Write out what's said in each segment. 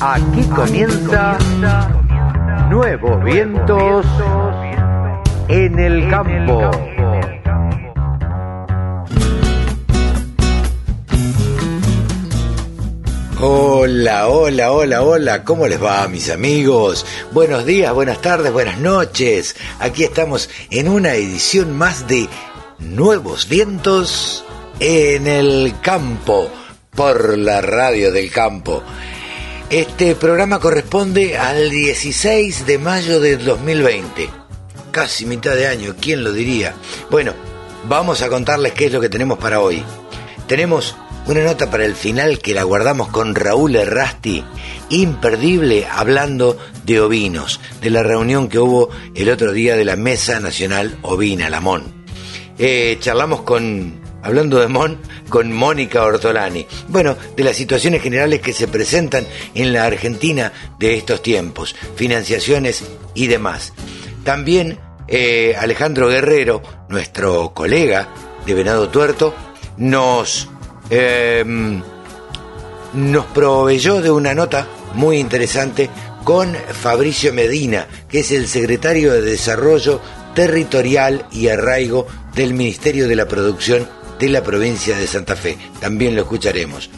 Aquí comienza Nuevos Vientos en el Campo. Hola, hola, hola, hola, ¿cómo les va mis amigos? Buenos días, buenas tardes, buenas noches. Aquí estamos en una edición más de Nuevos Vientos en el Campo, por la radio del campo. Este programa corresponde al 16 de mayo del 2020. Casi mitad de año, ¿quién lo diría? Bueno, vamos a contarles qué es lo que tenemos para hoy. Tenemos una nota para el final que la guardamos con Raúl Errasti, imperdible hablando de ovinos, de la reunión que hubo el otro día de la Mesa Nacional Ovina, la MON. Eh, charlamos con, hablando de MON, con Mónica Ortolani. Bueno, de las situaciones generales que se presentan en la Argentina de estos tiempos, financiaciones y demás. También eh, Alejandro Guerrero, nuestro colega de Venado Tuerto, nos Em, nos proveyó de una nota muy interesante con Fabricio Medina, que es el secretario de Desarrollo Territorial y Arraigo del Ministerio de la Producción de la provincia de Santa Fe. También lo escucharemos.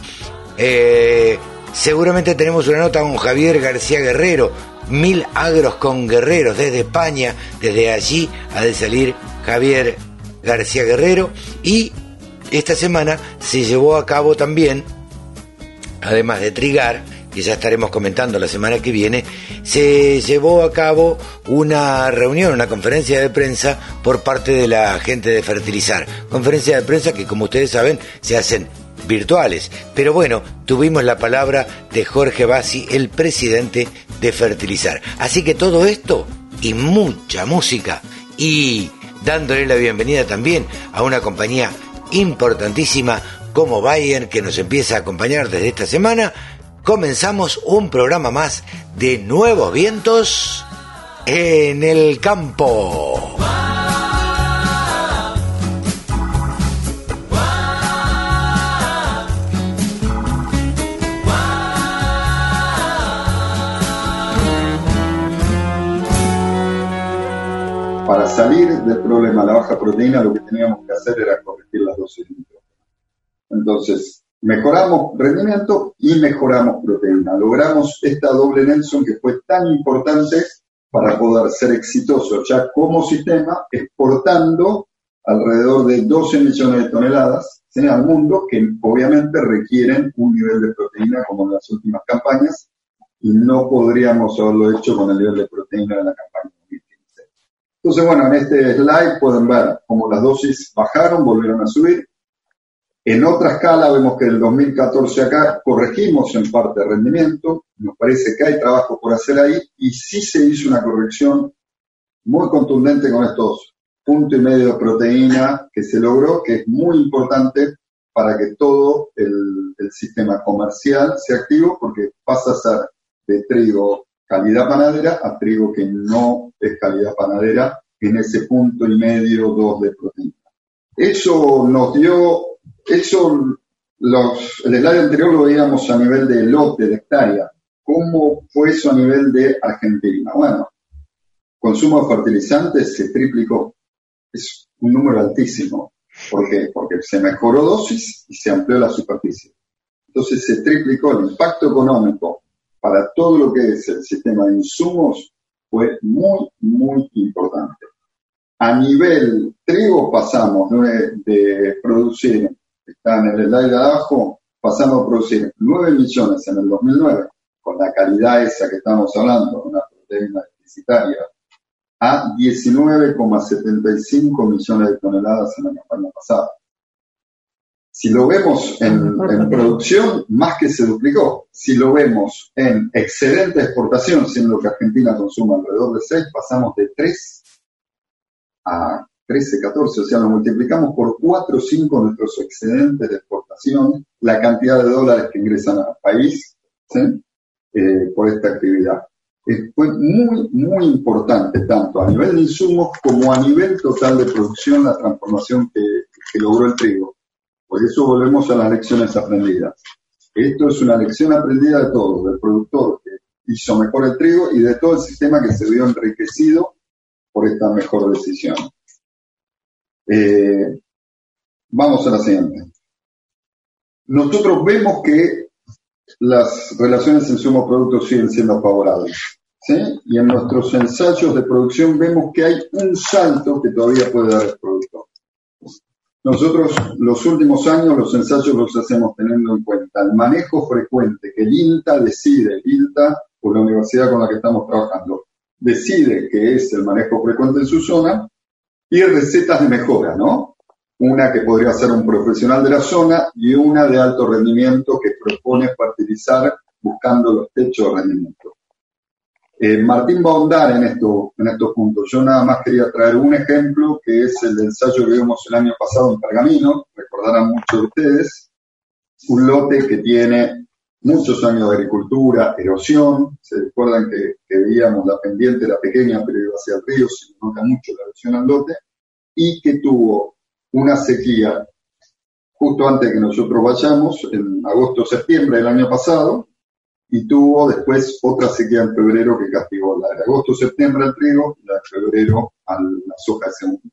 Eh, seguramente tenemos una nota con Javier García Guerrero, Mil Agros con Guerreros desde España. Desde allí ha de salir Javier García Guerrero y esta semana se llevó a cabo también, además de Trigar, que ya estaremos comentando la semana que viene, se llevó a cabo una reunión, una conferencia de prensa por parte de la gente de Fertilizar. Conferencia de prensa que, como ustedes saben, se hacen virtuales. Pero bueno, tuvimos la palabra de Jorge Bassi, el presidente de Fertilizar. Así que todo esto y mucha música y dándole la bienvenida también a una compañía importantísima como Bayern que nos empieza a acompañar desde esta semana, comenzamos un programa más de Nuevos Vientos en el campo. Para salir del problema de la baja proteína, lo que teníamos que hacer era corregir las dosis de Entonces, mejoramos rendimiento y mejoramos proteína. Logramos esta doble Nelson que fue tan importante para poder ser exitoso ya como sistema, exportando alrededor de 12 millones de toneladas al mundo que obviamente requieren un nivel de proteína como en las últimas campañas y no podríamos haberlo hecho con el nivel de proteína de la campaña entonces, bueno, en este slide pueden ver cómo las dosis bajaron, volvieron a subir. En otra escala vemos que el 2014 acá corregimos en parte el rendimiento, nos parece que hay trabajo por hacer ahí y sí se hizo una corrección muy contundente con estos punto y medio de proteína que se logró, que es muy importante para que todo el, el sistema comercial sea activo porque pasa a ser de trigo calidad panadera a trigo que no es calidad panadera en ese punto y medio, dos de proteína. Eso nos dio, eso los, el slide anterior lo veíamos a nivel de lote, de hectárea. ¿Cómo fue eso a nivel de Argentina? Bueno, consumo de fertilizantes se triplicó. Es un número altísimo. ¿Por qué? Porque se mejoró dosis y se amplió la superficie. Entonces se triplicó el impacto económico para todo lo que es el sistema de insumos fue muy, muy importante. A nivel trigo pasamos de, producir, está en el slide de abajo, pasamos a producir 9 millones en el 2009, con la calidad esa que estamos hablando, una proteína deficitaria, a 19,75 millones de toneladas en la campaña pasada. Si lo vemos en, producción, más que se duplicó. Si lo vemos en excedente de exportación, siendo que Argentina consume alrededor de 6, pasamos de 3 a 13, 14, o sea, lo multiplicamos por 4 o 5 nuestros excedentes de exportación, la cantidad de dólares que ingresan al país eh, por esta actividad. Fue muy, muy importante, tanto a nivel de insumos como a nivel total de producción, la transformación que logró el trigo. Por eso volvemos a las lecciones aprendidas. Esto es una lección aprendida de todos, del productor que hizo mejor el trigo y de todo el sistema que se vio enriquecido por esta mejor decisión. Eh, vamos a la siguiente. Nosotros vemos que las relaciones en sumo-producto siguen siendo favorables. ¿sí? Y en nuestros ensayos de producción vemos que hay un salto que todavía puede dar el productor. Nosotros los últimos años los ensayos los hacemos teniendo en cuenta el manejo frecuente que el INTA decide, el INTA por la universidad con la que estamos trabajando, decide que es el manejo frecuente en su zona y recetas de mejora, ¿no? Una que podría ser un profesional de la zona y una de alto rendimiento que propone fertilizar buscando los techos de rendimiento. Eh, Martín va a ahondar en, esto, en estos puntos. Yo nada más quería traer un ejemplo que es el ensayo que vimos el año pasado en Pergamino, recordarán muchos de ustedes, un lote que tiene muchos años de agricultura, erosión, se recuerdan que, veíamos la pendiente, la pequeña, pero iba hacia el río, se nota mucho la erosión al lote, y que tuvo una sequía justo antes que nosotros vayamos, en agosto-septiembre del año pasado, y tuvo después otra sequía en febrero que castigó la de agosto-septiembre al trigo y la de febrero a la soja de segunda.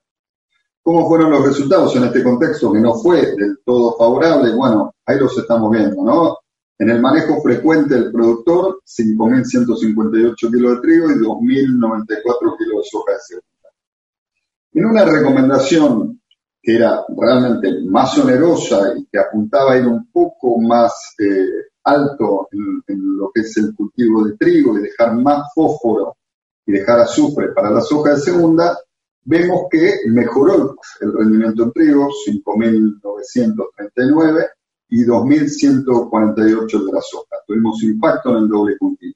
¿Cómo fueron los resultados en este contexto que no fue del todo favorable? Bueno, ahí los estamos viendo, ¿no? En el manejo frecuente del productor, 5.158 kilos de trigo y 2.094 kilos de soja de segunda. En una recomendación que era realmente más onerosa y que apuntaba a ir un poco más eh, alto en, lo que es el cultivo de trigo y dejar más fósforo y dejar azufre para la soja de segunda, vemos que mejoró el rendimiento en trigo, 5.939 y 2.148 de la soja. Tuvimos impacto en el doble cultivo.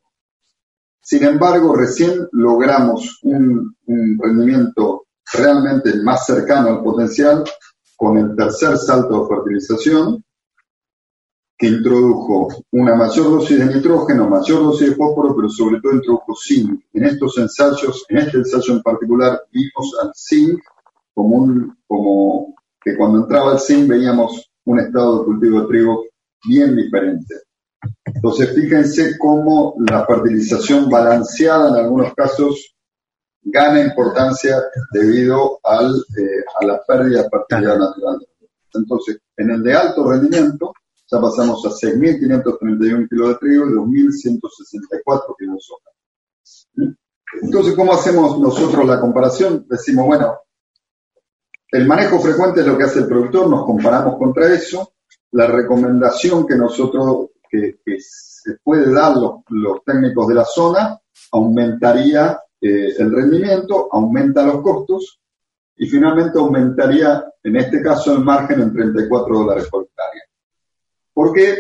Sin embargo, recién logramos un, un rendimiento realmente más cercano al potencial con el tercer salto de fertilización, que introdujo una mayor dosis de nitrógeno, mayor dosis de fósforo, pero sobre todo introdujo zinc. En estos ensayos, en este ensayo en particular, vimos al zinc como, un, como que cuando entraba el zinc veíamos un estado de cultivo de trigo bien diferente. Entonces, fíjense cómo la fertilización balanceada en algunos casos gana importancia debido al, eh, a la pérdida de fertilidad natural. Entonces, en el de alto rendimiento, ya pasamos a 6.531 kilos de trigo y 2.164 kilos de soja. Entonces, ¿cómo hacemos nosotros la comparación? Decimos, bueno, el manejo frecuente es lo que hace el productor, nos comparamos contra eso. La recomendación que nosotros, que, se puede dar los, los, técnicos de la zona, aumentaría eh, el rendimiento, aumenta los costos y finalmente aumentaría, en este caso, el margen en 34 dólares por hectárea. ¿Por qué?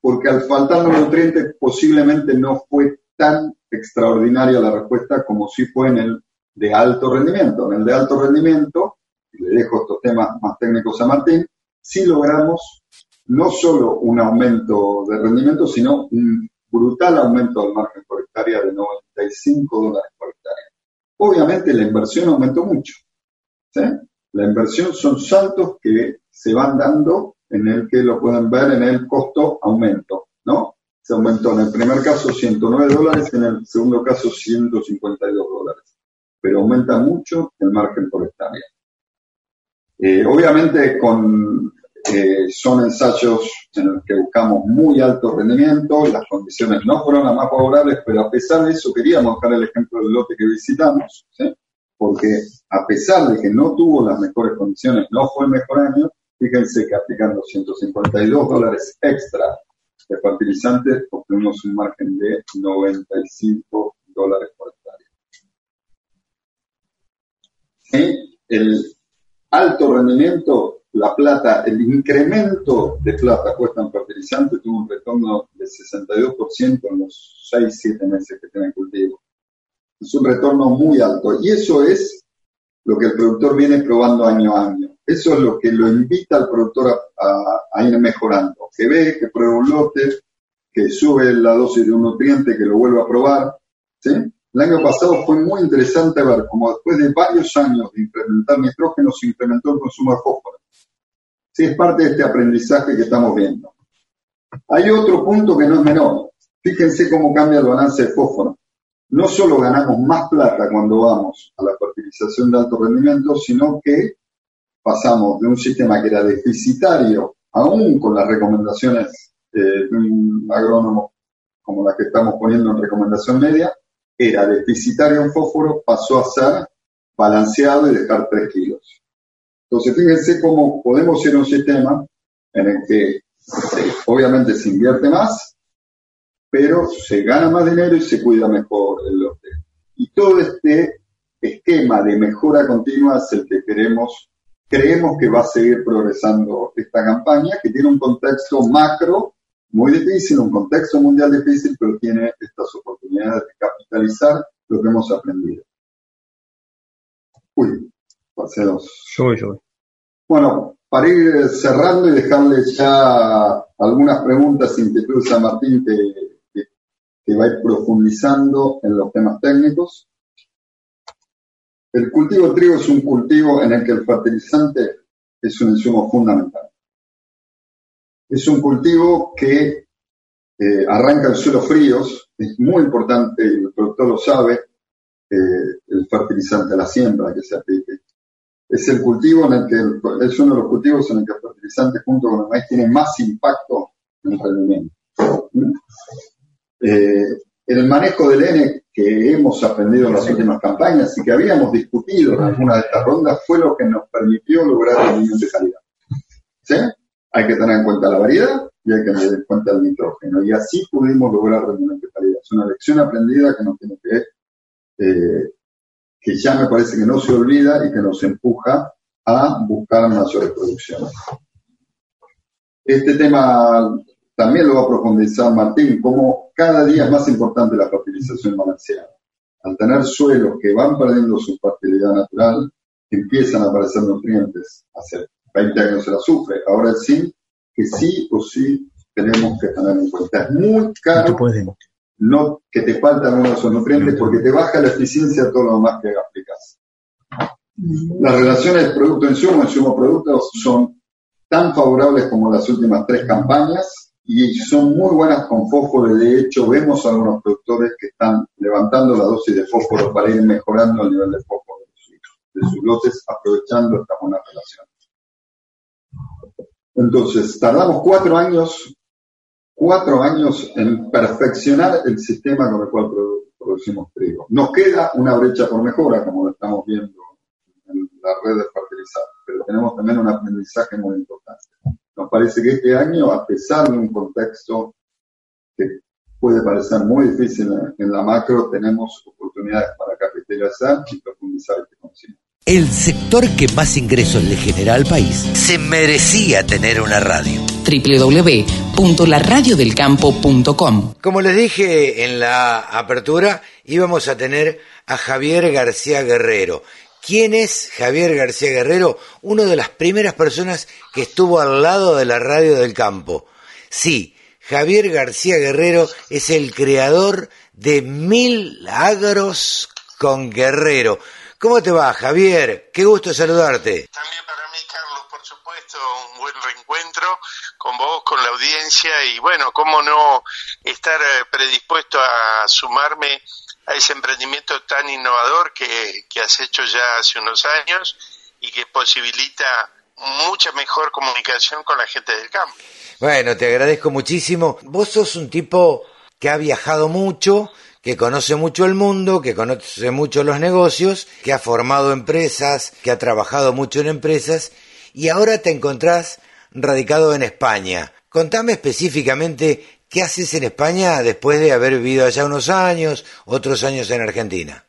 Porque al faltar los nutrientes posiblemente no fue tan extraordinaria la respuesta como si fue en el de alto rendimiento. En el de alto rendimiento, le dejo estos temas más técnicos a Martín, sí logramos no solo un aumento de rendimiento, sino un brutal aumento del margen por hectárea de 95 dólares por hectárea. Obviamente la inversión aumentó mucho. La inversión son saltos que se van dando en el que lo pueden ver en el costo aumento, ¿no? Se aumentó en el primer caso 109 dólares, en el segundo caso 152 dólares, pero aumenta mucho el margen por hectárea. Eh, obviamente con, eh, son ensayos en los que buscamos muy alto rendimiento, las condiciones no fueron las más favorables, pero a pesar de eso queríamos dejar el ejemplo del lote que visitamos, ¿sí? porque a pesar de que no tuvo las mejores condiciones, no fue el mejor año, Fíjense que aplicando 152 dólares extra de fertilizantes obtenemos un margen de 95 dólares por hectárea. El alto rendimiento, la plata, el incremento de plata puesta en fertilizante tuvo un retorno de 62% en los 6-7 meses que tiene cultivo. Es un retorno muy alto y eso es lo que el productor viene probando año a año. Eso es lo que lo invita al productor a, ir mejorando. Que ve, que prueba un lote, que sube la dosis de un nutriente, que lo vuelva a probar. ¿sí? El año pasado fue muy interesante ver cómo después de varios años de incrementar nitrógeno se incrementó el consumo de fósforo. Sí, es parte de este aprendizaje que estamos viendo. Hay otro punto que no es menor. Fíjense cómo cambia el balance de fósforo. No solo ganamos más plata cuando vamos a la fertilización de alto rendimiento, sino que pasamos de un sistema que era deficitario, aún con las recomendaciones de un agrónomo como las que estamos poniendo en recomendación media, era deficitario en fósforo, pasó a ser balanceado y dejar 3 kilos. Entonces, fíjense cómo podemos ir un sistema en el que obviamente se invierte más, pero se gana más dinero y se cuida mejor el lote. Y todo este esquema de mejora continua es el que queremos, creemos que va a seguir progresando esta campaña, que tiene un contexto macro muy difícil, un contexto mundial difícil, pero tiene estas oportunidades de capitalizar lo que hemos aprendido. Uy, pasé dos. Yo yo Bueno, para ir cerrando y dejarle ya algunas preguntas, inquietudes a Martín que, que, que va a ir profundizando en los temas técnicos. El cultivo de trigo es un cultivo en el que el fertilizante es un insumo fundamental. Es un cultivo que eh, arranca en suelos fríos, es muy importante, el productor lo sabe, eh, el fertilizante a la siembra que se aplique. Es el cultivo en el que, es uno de los cultivos en el que el fertilizante junto con el maíz tiene más impacto en el rendimiento. Eh, el manejo del N que hemos aprendido en las últimas campañas y que habíamos discutido en alguna de estas rondas fue lo que nos permitió lograr rendimiento de calidad. ¿Sí? Hay que tener en cuenta la variedad y hay que tener en cuenta el nitrógeno. Y así pudimos lograr rendimiento de calidad. Es una lección aprendida que nos tiene que, eh, que ya me parece que no se olvida y que nos empuja a buscar mayores producciones. Este tema también lo va a profundizar Martín, cómo cada día es más importante la fertilización balanceada. Al tener suelos que van perdiendo su fertilidad natural, empiezan a aparecer nutrientes. Hace 20 años el azufre, ahora el zinc, que sí o sí tenemos que tener en cuenta. Es muy caro no que te faltan uno de esos nutrientes porque te baja la eficiencia todo lo demás que aplicas. Las relaciones producto-insumo, insumo-producto son tan favorables como las últimas tres campañas y son muy buenas con fósforo. De hecho, vemos a algunos productores que están levantando la dosis de fósforo para ir mejorando el nivel de fósforo de sus, lotes, aprovechando esta buena relación. Entonces, tardamos cuatro años, cuatro años en perfeccionar el sistema con el cual producimos trigo. Nos queda una brecha por mejora, como lo estamos viendo en la red de fertilizantes, pero tenemos también un aprendizaje muy importante. Nos parece que este año, a pesar de un contexto que puede parecer muy difícil en la macro, tenemos oportunidades para capitalizar y profundizar este conocimiento. El sector que más ingresos le genera al país se merecía tener una radio. www.laradiodelcampo.com Como les dije en la apertura, íbamos a tener a Javier García Guerrero. ¿Quién es Javier García Guerrero? Una de las primeras personas que estuvo al lado de la radio del campo. Sí, Javier García Guerrero es el creador de Mil Agros con Guerrero. ¿Cómo te va, Javier? Qué gusto saludarte. También para mí, Carlos, por supuesto, un buen reencuentro con vos, con la audiencia y bueno, cómo no estar eh, predispuesto a sumarme a ese emprendimiento tan innovador que, que has hecho ya hace unos años y que posibilita mucha mejor comunicación con la gente del campo. Bueno, te agradezco muchísimo. Vos sos un tipo que ha viajado mucho, que conoce mucho el mundo, que conoce mucho los negocios, que ha formado empresas, que ha trabajado mucho en empresas y ahora te encontrás radicado en España. Contame específicamente qué haces en España después de haber vivido allá unos años, otros años en Argentina.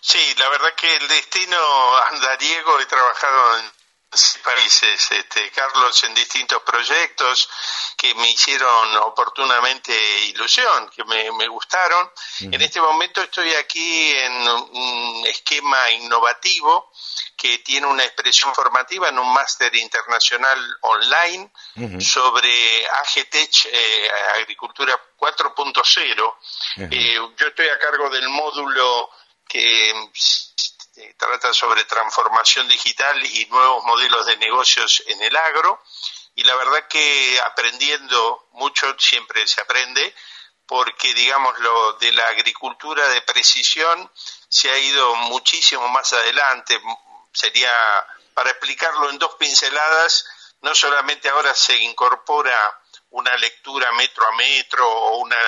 Sí, la verdad que el destino andariego he trabajado en países, este, Carlos, en distintos proyectos que me hicieron oportunamente ilusión, que me, me gustaron. En este momento estoy aquí en un esquema innovativo que tiene una expresión formativa en un máster internacional online sobre AGTech, eh, Agricultura 4.0. Eh, yo estoy a cargo del módulo que este, trata sobre transformación digital y nuevos modelos de negocios en el agro. Y la verdad que aprendiendo mucho siempre se aprende, porque digamos lo de la agricultura de precisión se ha ido muchísimo más adelante. Sería para explicarlo en dos pinceladas, no solamente ahora se incorpora una lectura metro a metro o una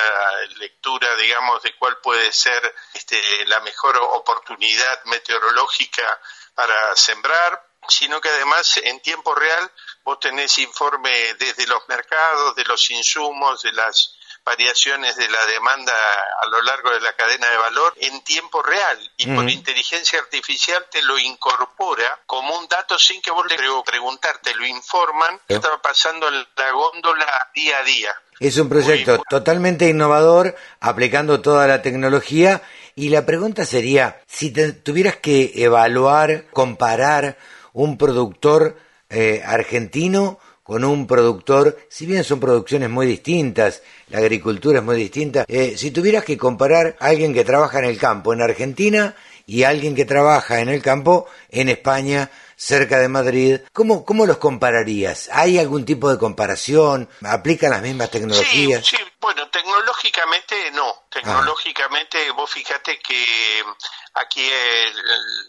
lectura, digamos, de cuál puede ser este, la mejor oportunidad meteorológica para sembrar, sino que además en tiempo real vos tenés informe desde los mercados, de los insumos, de las variaciones de la demanda a lo largo de la cadena de valor en tiempo real. Y por inteligencia artificial te lo incorpora como un dato sin que vos le preguntar, te lo informan, qué estaba pasando en la góndola día a día. Es un proyecto totalmente innovador, aplicando toda la tecnología. Y la pregunta sería, si tuvieras que evaluar, comparar un productor eh, argentino con un productor, si bien son producciones muy distintas, la agricultura es muy distinta, eh, si tuvieras que comparar a alguien que trabaja en el campo en Argentina y alguien que trabaja en el campo en España, cerca de Madrid, ¿cómo, cómo los compararías? ¿Hay algún tipo de comparación? ¿Aplican las mismas tecnologías? Sí, sí. bueno, tecnológicamente no. Tecnológicamente vos fíjate que aquí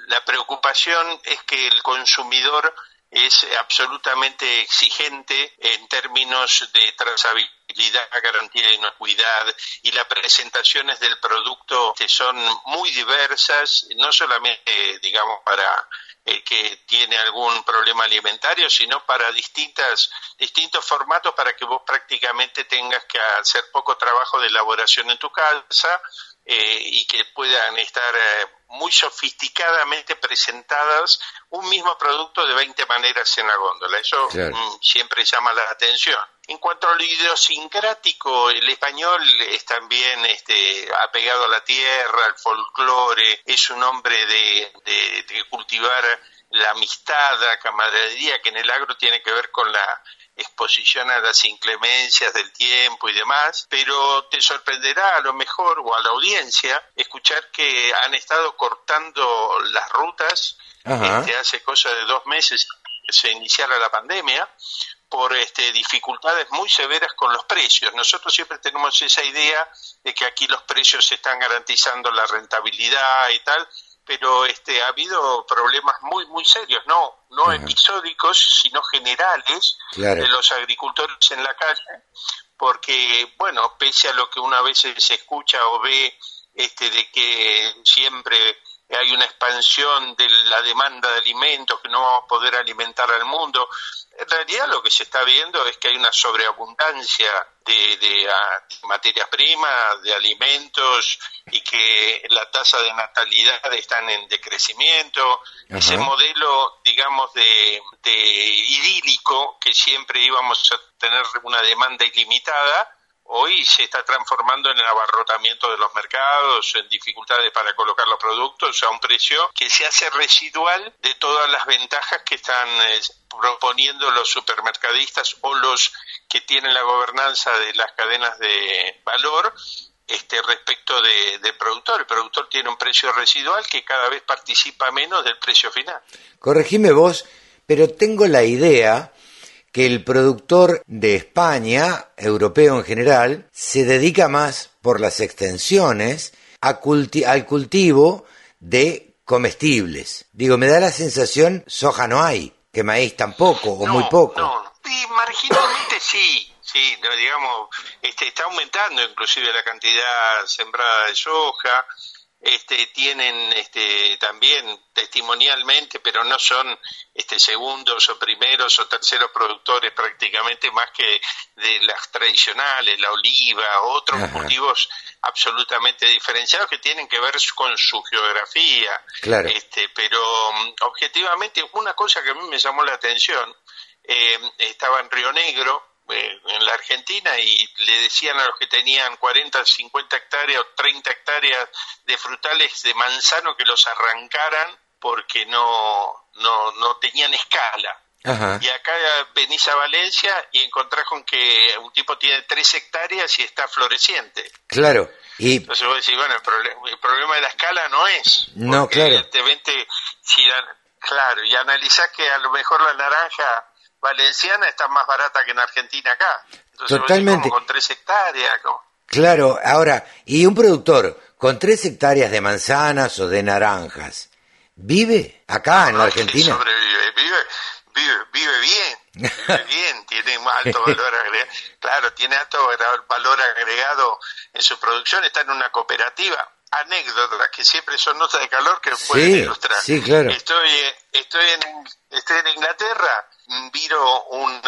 la preocupación es que el consumidor es absolutamente exigente en términos de trazabilidad, garantía de inocuidad y las presentaciones del producto son muy diversas, no solamente, digamos, para el que tiene algún problema alimentario, sino para distintas, distintos formatos para que vos prácticamente tengas que hacer poco trabajo de elaboración en tu casa eh, y que puedan estar eh, muy sofisticadamente presentadas un mismo producto de 20 maneras en la góndola. Eso mm, siempre llama la atención. En cuanto a lo idiosincrático, el español es también este, apegado a la tierra, al folclore, es un hombre de, de cultivar la amistad, la camaradería, que en el agro tiene que ver con la exposición a las inclemencias del tiempo y demás, pero te sorprenderá a lo mejor o a la audiencia escuchar que han estado cortando las rutas este, hace cosa de dos meses que se iniciara la pandemia por este, dificultades muy severas con los precios. Nosotros siempre tenemos esa idea de que aquí los precios están garantizando la rentabilidad y tal, pero este ha habido problemas muy muy serios, no no episódicos, sino generales de los agricultores en la calle, porque bueno, pese a lo que una vez se escucha o ve este de que siempre hay una expansión de la demanda de alimentos, que no vamos a poder alimentar al mundo. En realidad lo que se está viendo es que hay una sobreabundancia de, de, ah, materias primas, de alimentos y que la tasa de natalidad está en decrecimiento. Ese modelo, digamos, de, de idílico que siempre íbamos a tener una demanda ilimitada, hoy se está transformando en el abarrotamiento de los mercados, en dificultades para colocar los productos a un precio que se hace residual de todas las ventajas que están eh, proponiendo los supermercadistas o los que tienen la gobernanza de las cadenas de valor este, respecto del productor. El productor tiene un precio residual que cada vez participa menos del precio final. Corregime vos, pero tengo la idea que el productor de España, europeo en general, se dedica más por las extensiones al cultivo de comestibles. Digo, me da la sensación, soja no hay, que maíz tampoco, o muy poco. No, y marginalmente sí, sí, digamos, este, está aumentando inclusive la cantidad sembrada de soja, este, tienen este, también testimonialmente, pero no son este, segundos o primeros o terceros productores prácticamente más que de las tradicionales, la oliva, otros cultivos absolutamente diferenciados que tienen que ver con su geografía. Este, pero mm, objetivamente una cosa que a mí me llamó la atención, eh, estaba en Río Negro, eh, en la Argentina y le decían a los que tenían 40, 50 hectáreas o 30 hectáreas de frutales de manzano que los arrancaran porque no, no, no tenían escala. Y acá venís a Valencia y encontrás con que un tipo tiene 3 hectáreas y está floreciente. Claro. Y... Entonces vos decís, bueno, el, problema de la escala no es. No, claro. Evidentemente, si, claro, y analizás que a lo mejor la naranja valenciana está más barata que en Argentina acá. Entonces Totalmente. con tres hectáreas. Claro, ahora, y un productor con tres hectáreas de manzanas o de naranjas, ¿vive acá en la Argentina? Sobrevive, vive, vive, vive bien, vive bien, tiene alto valor agregado. Claro, tiene alto valor agregado en su producción, está en una cooperativa. Anécdotas que siempre son notas de calor que pueden ilustrar. Sí, claro. Estoy, estoy, en, estoy en Inglaterra, viro un,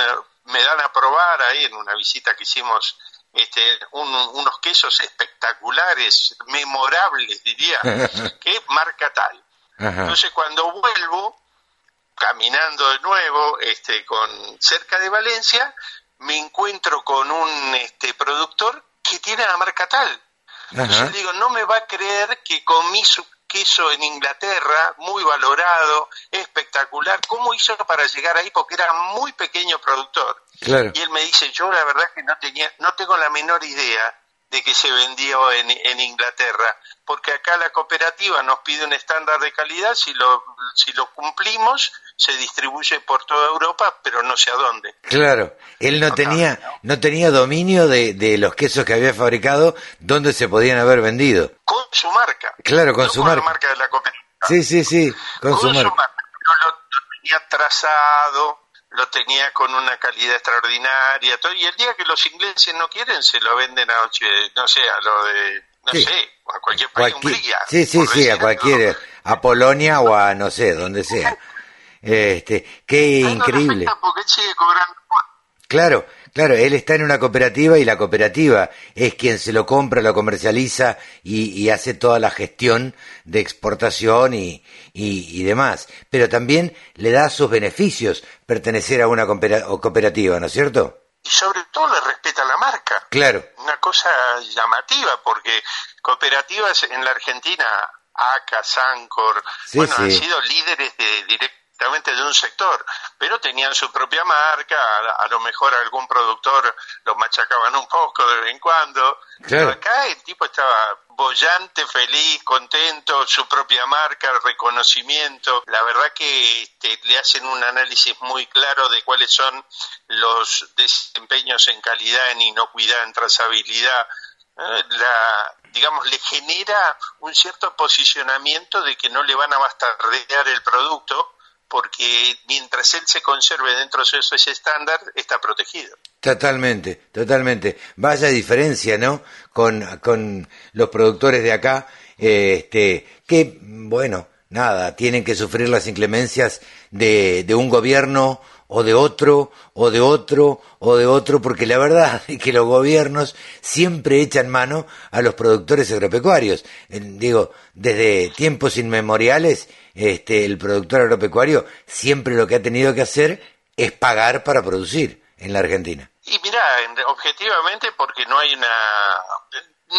me dan a probar ahí en una visita que hicimos este, unos quesos espectaculares, memorables diría, que marca tal. Entonces cuando vuelvo, caminando de nuevo, este, con cerca de Valencia, me encuentro con un este, productor que tiene la marca tal. Entonces digo, no me va a creer que comí su queso en Inglaterra, muy valorado, espectacular. ¿Cómo hizo para llegar ahí? Porque era muy pequeño productor. Y él me dice, yo la verdad que no tenía, no tengo la menor idea de que se vendió en, en, Inglaterra, porque acá la cooperativa nos pide un estándar de calidad, si lo, si lo cumplimos, se distribuye por toda Europa, pero no sé a dónde. Claro, él no tenía, no tenía dominio de, de, los quesos que había fabricado, dónde se podían haber vendido. Con su marca. Claro, con su marca. la marca de la cooperativa. Sí, sí, sí, con, su, marca. lo, lo tenía trazado, lo tenía con una calidad extraordinaria, todo, y el día que los ingleses no quieren, se lo venden a, no sé, a lo de, no sé, a cualquier país, Hungría. Sí, sí, sí, a cualquier, a Polonia o a, no sé, donde sea. Este, qué increíble. Claro, claro, él está en una cooperativa y la cooperativa es quien se lo compra, lo comercializa y, hace toda la gestión de exportación y, y, demás. Pero también le da sus beneficios pertenecer a una cooperativa, ¿no es cierto? Y sobre todo le respeta la marca. Claro. Una cosa llamativa, porque cooperativas en la Argentina, ACA, Sancor, bueno, han sido líderes de directo de un sector, pero tenían su propia marca, a, lo mejor algún productor los machacaban un poco de vez en cuando, pero acá el tipo estaba bollante, feliz, contento, su propia marca, reconocimiento, la verdad que este, le hacen un análisis muy claro de cuáles son los desempeños en calidad, en inocuidad, en trazabilidad, ¿eh? la, digamos, le genera un cierto posicionamiento de que no le van a bastardear el producto, porque mientras él se conserve dentro de ese estándar, está protegido. Totalmente, totalmente. Vaya diferencia, ¿no? Con, con los productores de acá, este, que, bueno, nada, tienen que sufrir las inclemencias de, de un gobierno o de otro, o de otro, o de otro, porque la verdad es que los gobiernos siempre echan mano a los productores agropecuarios. Digo, desde tiempos inmemoriales este, el productor agropecuario siempre lo que ha tenido que hacer es pagar para producir en la Argentina. Y mira, objetivamente porque no hay una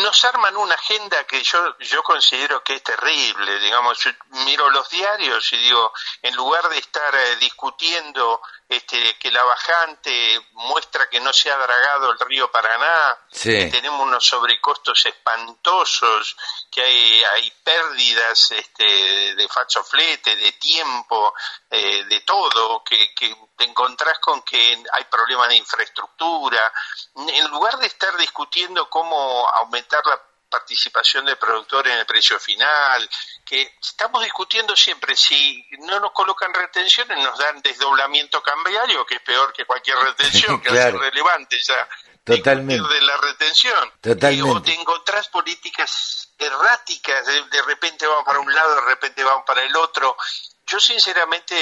nos arman una agenda que yo yo considero que es terrible, digamos, miro los diarios y digo, en lugar de estar eh, discutiendo este, que la bajante muestra que no se ha dragado el río Paraná, que tenemos unos sobrecostos espantosos, que hay, hay pérdidas este, de falso flete, de tiempo, eh, de todo, que, que te encontrás con que hay problemas de infraestructura. En lugar de estar discutiendo cómo aumentar la participación del productor en el precio final, que estamos discutiendo siempre, si no nos colocan retenciones nos dan desdoblamiento cambiario, que es peor que cualquier retención, que es relevante ya. Totalmente. De la retención. Totalmente. o te encontrás políticas erráticas, de, de repente vamos para un lado, de repente vamos para el otro. Yo sinceramente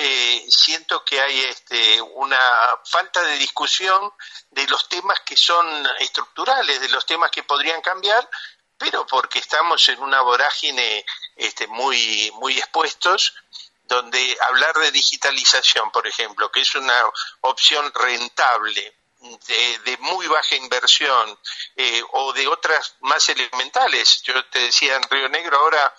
siento que hay este, una falta de discusión de los temas que son estructurales, de los temas que podrían cambiar, pero porque estamos en una vorágine este, muy, muy expuestos, donde hablar de digitalización, por ejemplo, que es una opción rentable, de, muy baja inversión, eh, o de otras más elementales. Yo te decía en Río Negro ahora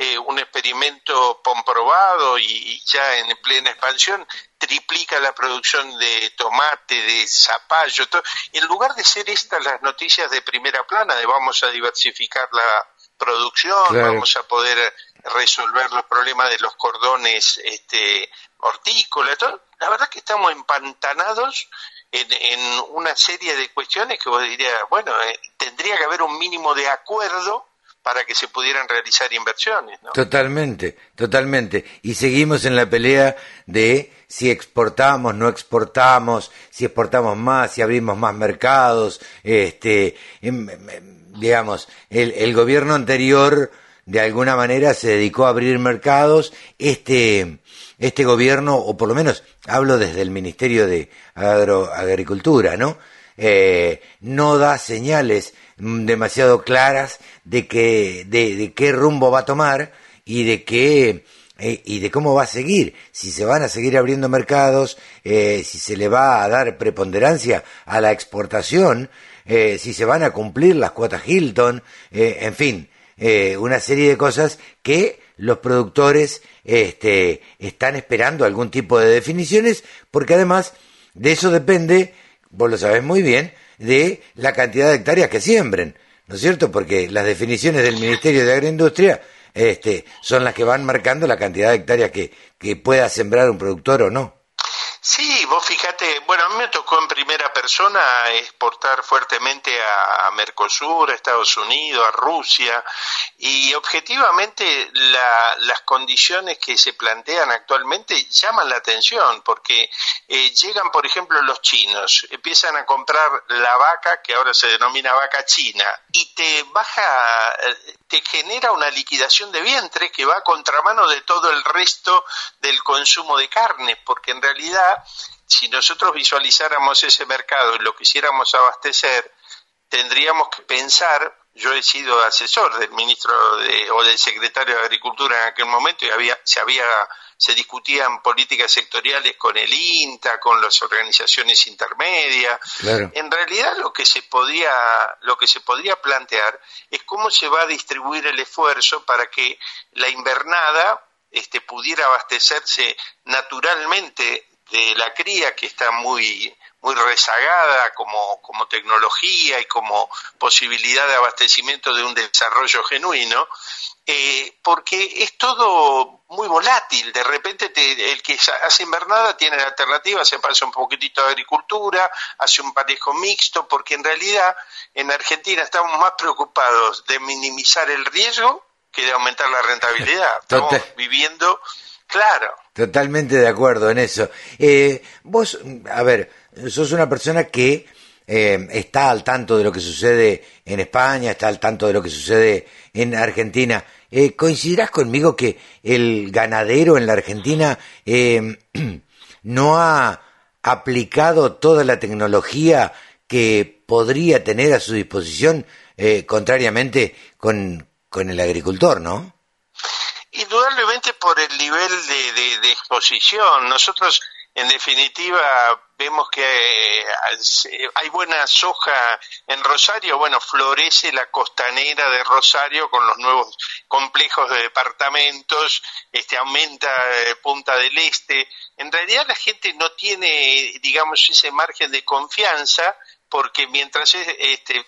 eh, un experimento comprobado y, ya en plena expansión, triplica la producción de tomate, de zapallo, en lugar de ser estas las noticias de primera plana, de vamos a diversificar la producción, vamos a poder resolver los problemas de los cordones este, hortícolas, la verdad que estamos empantanados en, una serie de cuestiones que vos dirías, bueno, eh, tendría que haber un mínimo de acuerdo para que se pudieran realizar inversiones. ¿no? Totalmente, totalmente. Y seguimos en la pelea de si exportamos, no exportamos, si exportamos más, si abrimos más mercados. Este, em, em, em, digamos, el, gobierno anterior de alguna manera se dedicó a abrir mercados. Este, este gobierno, o por lo menos hablo desde el Ministerio de Agricultura, ¿no? Eh, no da señales demasiado claras de que de, qué rumbo va a tomar y de qué eh, y de cómo va a seguir, si se van a seguir abriendo mercados, eh, si se le va a dar preponderancia a la exportación, si se van a cumplir las cuotas Hilton, en fin, una serie de cosas que los productores este, están esperando algún tipo de definiciones, porque además de eso depende, vos lo sabés muy bien, de la cantidad de hectáreas que siembren, ¿no es cierto? Porque las definiciones del Ministerio de Agroindustria este, son las que van marcando la cantidad de hectáreas que, que pueda sembrar un productor o no. Sí, vos fíjate, bueno, a mí me tocó en primera persona exportar fuertemente a, Mercosur, a Estados Unidos, a Rusia, y objetivamente las condiciones que se plantean actualmente llaman la atención, porque eh, llegan, por ejemplo, los chinos, empiezan a comprar la vaca, que ahora se denomina vaca china, y te baja, eh, te genera una liquidación de vientre que va a contramano de todo el resto del consumo de carne, porque en realidad si nosotros visualizáramos ese mercado y lo quisiéramos abastecer, tendríamos que pensar, yo he sido asesor del ministro o del secretario de Agricultura en aquel momento y había, se había se discutían políticas sectoriales con el INTA, con las organizaciones intermedias. En realidad lo que se podía lo que se podría plantear es cómo se va a distribuir el esfuerzo para que la invernada este, pudiera abastecerse naturalmente de la cría que está muy muy rezagada como, como tecnología y como posibilidad de abastecimiento de un desarrollo genuino, eh, porque es todo muy volátil. De repente el que hace invernada tiene la alternativa, se pasa un poquitito de agricultura, hace un parejo mixto, porque en realidad en Argentina estamos más preocupados de minimizar el riesgo que de aumentar la rentabilidad. Estamos viviendo Claro. Totalmente de acuerdo en eso. Eh, vos, a ver, sos una persona que eh, está al tanto de lo que sucede en España, está al tanto de lo que sucede en Argentina. Eh, ¿Coincidirás conmigo que el ganadero en la Argentina eh, no ha aplicado toda la tecnología que podría tener a su disposición, contrariamente con, con el agricultor, ¿no? Indudablemente por el nivel de, exposición. Nosotros, en definitiva, vemos que eh, hay buena soja en Rosario. Bueno, florece la costanera de Rosario con los nuevos complejos de departamentos, este, aumenta eh, Punta del Este. En realidad la gente no tiene, digamos, ese margen de confianza porque mientras este,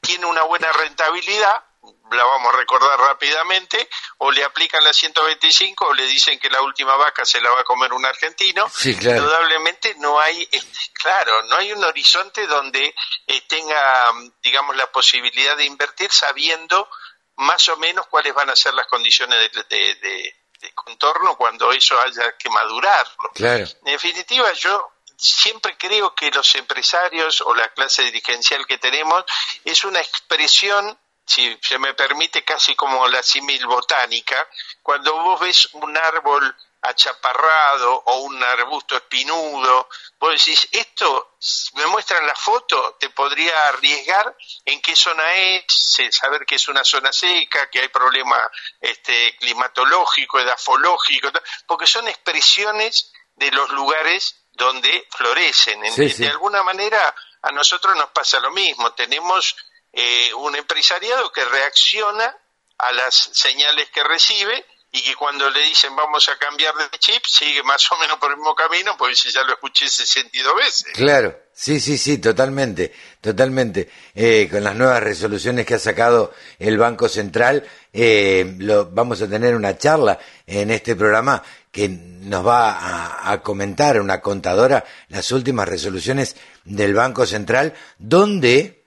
tiene una buena rentabilidad, la vamos a recordar rápidamente, o le aplican la 125 o le dicen que la última vaca se la va a comer un argentino. Indudablemente no hay, claro, no hay un horizonte donde eh, tenga, digamos, la posibilidad de invertir sabiendo más o menos cuáles van a ser las condiciones de, contorno cuando eso haya que madurarlo. En definitiva, yo siempre creo que los empresarios o la clase dirigencial que tenemos es una expresión si se me permite, casi como la simil botánica, cuando vos ves un árbol achaparrado o un arbusto espinudo, vos decís, esto me muestran la foto, te podría arriesgar en qué zona es, saber que es una zona seca, que hay problema este, climatológico, edafológico, porque son expresiones de los lugares donde florecen. De alguna manera a nosotros nos pasa lo mismo, tenemos eh, un empresariado que reacciona a las señales que recibe y que cuando le dicen vamos a cambiar de chip sigue más o menos por el mismo camino, porque si ya lo escuché 62 veces. Claro, sí, sí, sí, totalmente, totalmente. Eh, con las nuevas resoluciones que ha sacado el Banco Central, eh, lo, vamos a tener una charla en este programa que nos va a, a, comentar una contadora las últimas resoluciones del Banco Central, donde,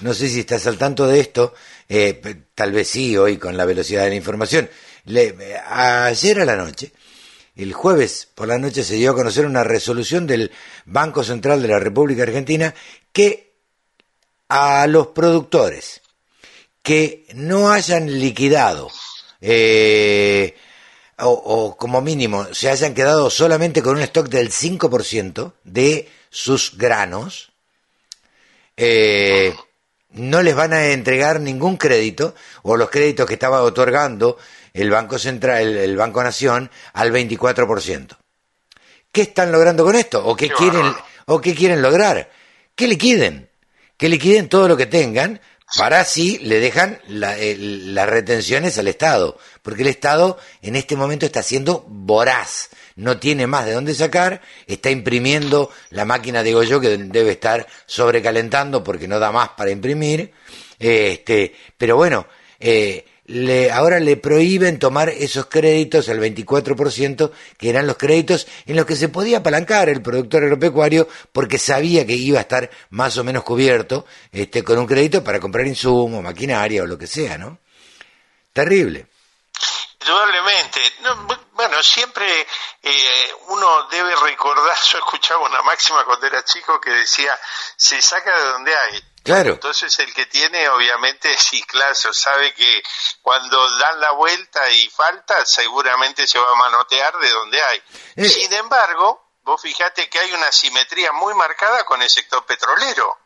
no sé si estás al tanto de esto, eh, tal vez sí hoy con la velocidad de la información, le, ayer a la noche, el jueves por la noche se dio a conocer una resolución del Banco Central de la República Argentina que a los productores que no hayan liquidado eh, o, como mínimo se hayan quedado solamente con un stock del 5% de sus granos, eh, no les van a entregar ningún crédito o los créditos que estaba otorgando el Banco Central, el, el Banco Nación, al 24%. ¿Qué están logrando con esto? ¿O qué, quieren, ¿O qué quieren lograr? Que liquiden. Que liquiden todo lo que tengan para así le dejan la, el, las retenciones al Estado. Porque el Estado en este momento está siendo voraz. No tiene más de dónde sacar, está imprimiendo la máquina, digo yo, que debe estar sobrecalentando porque no da más para imprimir. Este, pero bueno, eh, le, ahora le prohíben tomar esos créditos al 24%, que eran los créditos en los que se podía apalancar el productor agropecuario porque sabía que iba a estar más o menos cubierto este, con un crédito para comprar insumos, maquinaria o lo que sea, ¿no? Terrible. Indudablemente. No, bueno, siempre eh, uno debe recordar, yo escuchaba una máxima cuando era chico que decía, se saca de donde hay. Claro. Entonces el que tiene obviamente sí, claro, sabe que cuando dan la vuelta y falta, seguramente se va a manotear de donde hay. Eh. Sin embargo, vos fíjate que hay una simetría muy marcada con el sector petrolero,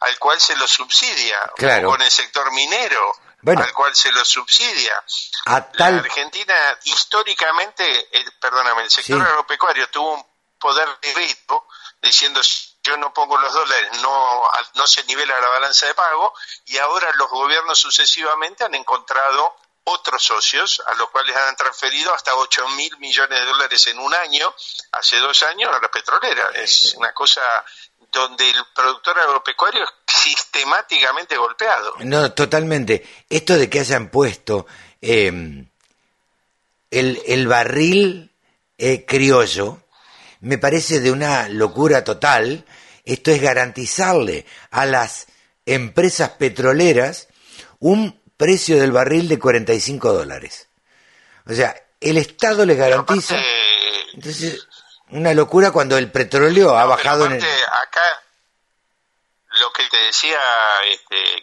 al cual se lo subsidia, claro. o con el sector minero, bueno, al cual se lo subsidia. A tal... La Argentina históricamente, el, perdóname, el sector Sí. agropecuario tuvo un poder de grito diciendo yo no pongo los dólares, no, no se nivela la balanza de pago y ahora los gobiernos sucesivamente han encontrado otros socios a los cuales han transferido hasta 8 mil millones de dólares en un año, hace dos años, a la petrolera. Es una cosa donde el productor agropecuario es sistemáticamente golpeado. No, totalmente. Esto de que hayan puesto eh, el, el, barril eh, criollo me parece de una locura total. Esto es garantizarle a las empresas petroleras un precio del barril de 45 dólares. O sea, el Estado les garantiza... Aparte, Entonces, una locura cuando el petróleo ha bajado en el... acá lo que te decía este,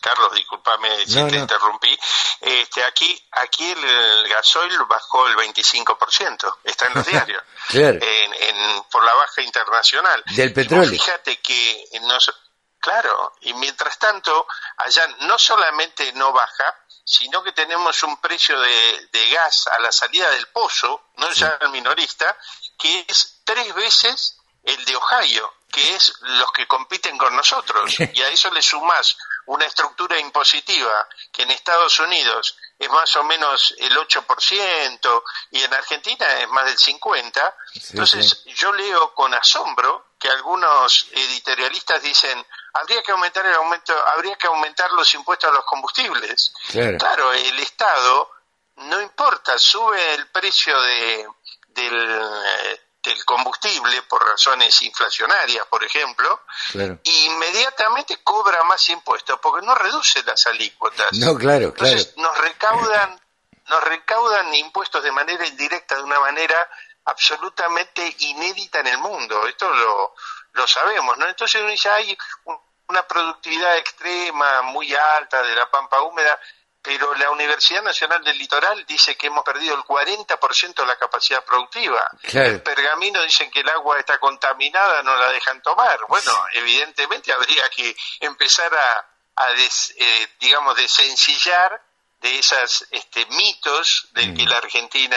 Carlos, discúlpame si No, te no. interrumpí, este, aquí, aquí el, gasoil bajó el 25%, está en los diarios, Claro. en, en, por la baja internacional. Del Y petróleo. fíjate que nos, claro, y mientras tanto, allá no solamente no baja, sino que tenemos un precio de, de gas a la salida del pozo, no ya el minorista, que es tres veces el de Ohio, que es los que compiten con nosotros. Y a eso le sumás una estructura impositiva que en Estados Unidos es más o menos el 8% y en Argentina es más del 50%. Sí, Entonces yo leo con asombro que algunos editorialistas dicen habría que aumentar el aumento, habría que aumentar los impuestos a los combustibles. Claro. Claro, el Estado no importa, sube el precio de, del, eh, del combustible por razones inflacionarias, por ejemplo, Claro. inmediatamente cobra más impuestos porque no reduce las alícuotas. No, claro, claro. Entonces nos recaudan, nos recaudan impuestos de manera indirecta, de una manera absolutamente inédita en el mundo. Esto lo, lo sabemos, ¿no? Entonces uno dice, hay un- una productividad extrema, muy alta de la pampa húmeda, pero la Universidad Nacional del Litoral dice que hemos perdido el 40% de la capacidad productiva. Claro. En Pergamino dicen que el agua está contaminada, no la dejan tomar. Bueno, evidentemente habría que empezar a, a des- eh, digamos, desencillar de esos este, mitos de que la Argentina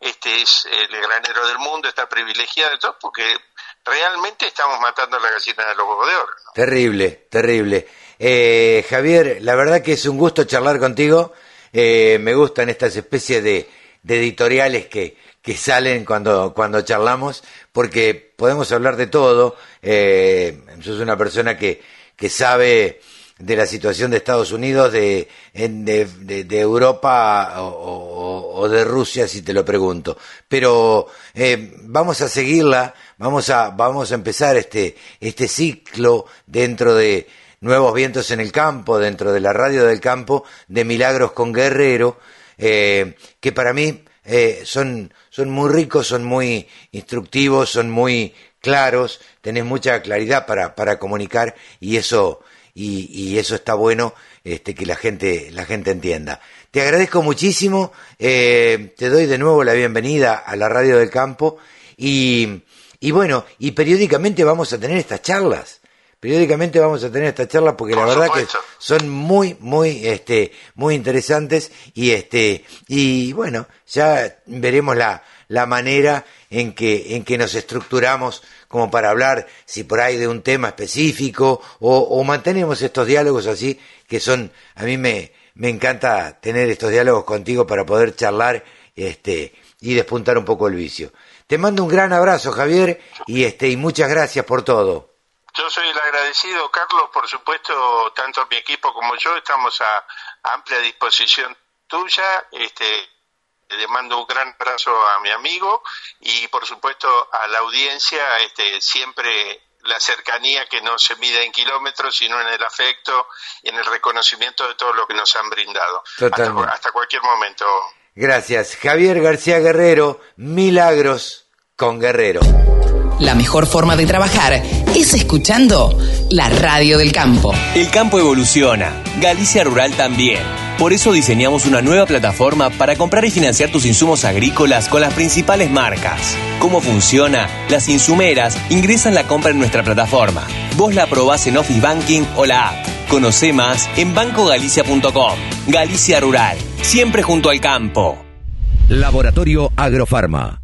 este es el granero del mundo, está privilegiada y todo, porque realmente estamos matando a la gallina de los huevos de oro. ¿no? Terrible, terrible. Eh, Javier, la verdad que es un gusto charlar contigo. Eh, me gustan estas especies de, editoriales que, salen cuando, cuando charlamos, porque podemos hablar de todo. Eh, sos una persona que, que sabe de la situación de Estados Unidos, de, de, de, Europa o, o, de Rusia, si te lo pregunto. Pero eh, vamos a seguirla, vamos a, vamos a empezar este, este ciclo dentro de Nuevos Vientos en el Campo, dentro de la radio del campo, de Milagros con Guerrero, eh, que para mí eh, son, son muy ricos, son muy instructivos, son muy claros, tenés mucha claridad para, para comunicar y eso y, y eso está bueno este, que la gente, la gente entienda. Te agradezco muchísimo, eh, te doy de nuevo la bienvenida a la Radio del Campo y, y bueno, y periódicamente vamos a tener estas charlas periódicamente vamos a tener estas charlas porque la verdad que son muy muy este muy interesantes y este y bueno ya veremos la la manera en que en que nos estructuramos como para hablar, si por ahí de un tema específico, o, mantenemos estos diálogos así, que son, a mí me, me encanta tener estos diálogos contigo para poder charlar este, y despuntar un poco el vicio. Te mando un gran abrazo, Javier, y, este, y muchas gracias por todo. Yo soy el agradecido, Carlos, por supuesto, tanto mi equipo como yo estamos a amplia disposición tuya. Este, le mando un gran abrazo a mi amigo y por supuesto a la audiencia, este, siempre la cercanía que no se mide en kilómetros, sino en el afecto y en el reconocimiento de todo lo que nos han brindado. Hasta, hasta cualquier momento. Gracias. Javier García Guerrero, Milagros con Guerrero. La mejor forma de trabajar es escuchando la radio del campo. El campo evoluciona, Galicia Rural también. Por eso diseñamos una nueva plataforma para comprar y financiar tus insumos agrícolas con las principales marcas. ¿Cómo funciona? Las insumeras ingresan la compra en nuestra plataforma. Vos la probás en Office Banking o la app. Conoce más en bancogalicia.com. Galicia Rural, siempre junto al campo. Laboratorio Agrofarma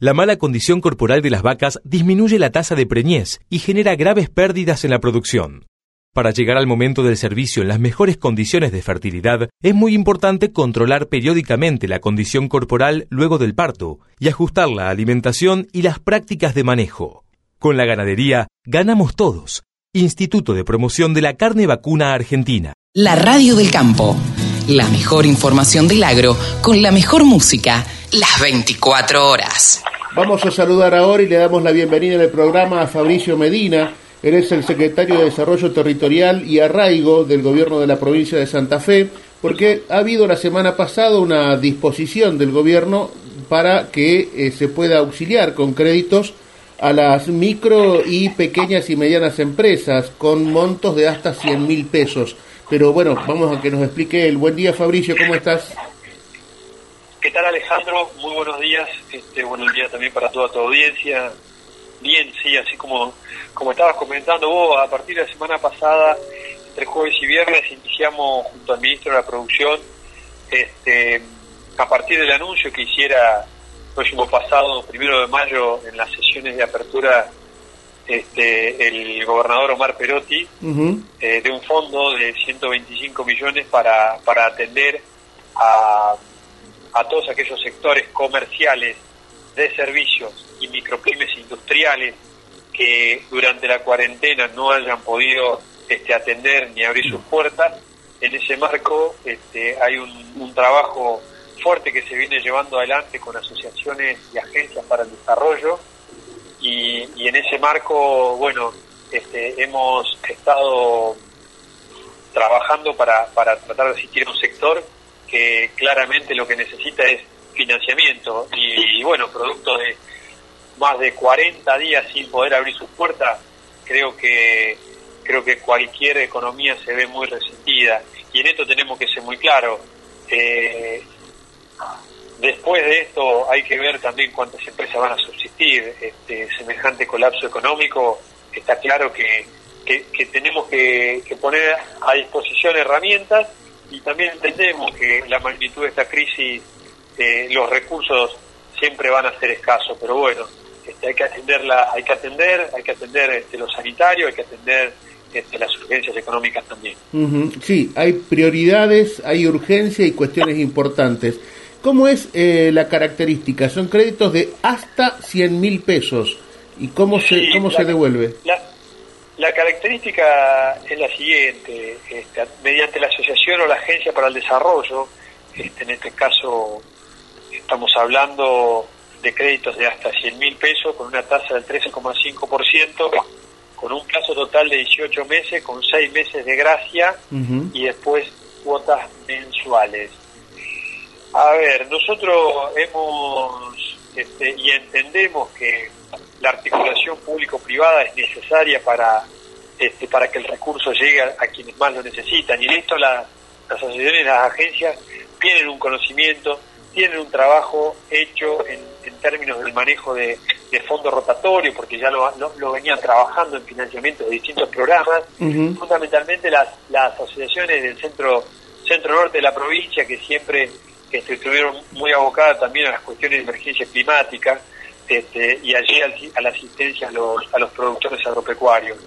La mala condición corporal de las vacas disminuye la tasa de preñez y genera graves pérdidas en la producción. Para llegar al momento del servicio en las mejores condiciones de fertilidad, es muy importante controlar periódicamente la condición corporal luego del parto y ajustar la alimentación y las prácticas de manejo. Con la ganadería, ganamos todos. Instituto de Promoción de la Carne Vacuna Argentina. La Radio del Campo. La mejor información del agro con la mejor música las 24 horas. Vamos a saludar ahora y le damos la bienvenida en el programa a Fabricio Medina. Él es el secretario de Desarrollo Territorial y Arraigo del gobierno de la provincia de Santa Fe, porque ha habido la semana pasada una disposición del gobierno para que eh, se pueda auxiliar con créditos a las micro y pequeñas y medianas empresas con montos de hasta 100 mil pesos. Pero bueno, vamos a que nos explique el buen día Fabricio, ¿cómo estás? ¿Qué tal Alejandro? Muy buenos días. Este, buenos días también para toda tu audiencia. Bien, sí, así como, como estabas comentando vos, a partir de la semana pasada, entre jueves y viernes, iniciamos junto al ministro de la Producción, este, a partir del anuncio que hiciera el próximo pasado, primero de mayo, en las sesiones de apertura, este, el gobernador Omar Perotti, eh, de un fondo de 125 millones para, para atender a a todos aquellos sectores comerciales, de servicios y micropymes industriales que durante la cuarentena no hayan podido este, atender ni abrir sus puertas. En ese marco este, hay un, trabajo fuerte que se viene llevando adelante con asociaciones y agencias para el desarrollo y, en ese marco, bueno, este, hemos estado trabajando para, para tratar de asistir a un sector que claramente lo que necesita es financiamiento y, bueno, producto de más de 40 días sin poder abrir sus puertas, creo que creo que cualquier economía se ve muy resentida y en esto tenemos que ser muy claros. Eh, Después de esto hay que ver también cuántas empresas van a subsistir. Este, semejante colapso económico, está claro que, que, tenemos que, poner a disposición herramientas y también entendemos que la magnitud de esta crisis, eh, los recursos siempre van a ser escasos, pero bueno, este, hay que atenderla, hay que atender, hay que atender este, lo sanitario, hay que atender este, las urgencias económicas también. Sí, hay prioridades, hay urgencia y cuestiones importantes. ¿Cómo es eh, la característica? Son créditos de hasta 100 mil pesos. ¿Y cómo se, cómo se devuelve? La, característica es la siguiente. Este, mediante la asociación o la agencia para el desarrollo, este, en este caso estamos hablando de créditos de hasta 100 mil pesos con una tasa del 13,5%, con un plazo total de 18 meses, con 6 meses de gracia y después cuotas mensuales. A ver, nosotros hemos este, y entendemos que la articulación público-privada es necesaria para este, para que el recurso llegue a, quienes más lo necesitan. Y en esto las asociaciones las agencias tienen un conocimiento, tienen un trabajo hecho en, términos del manejo de, fondos rotatorios, porque ya lo, lo, venían trabajando en financiamiento de distintos programas, fundamentalmente las, las asociaciones del centro centro norte de la provincia, que siempre que estuvieron muy abocadas también a las cuestiones de emergencia climática este, y allí a la asistencia a los, a los productores agropecuarios.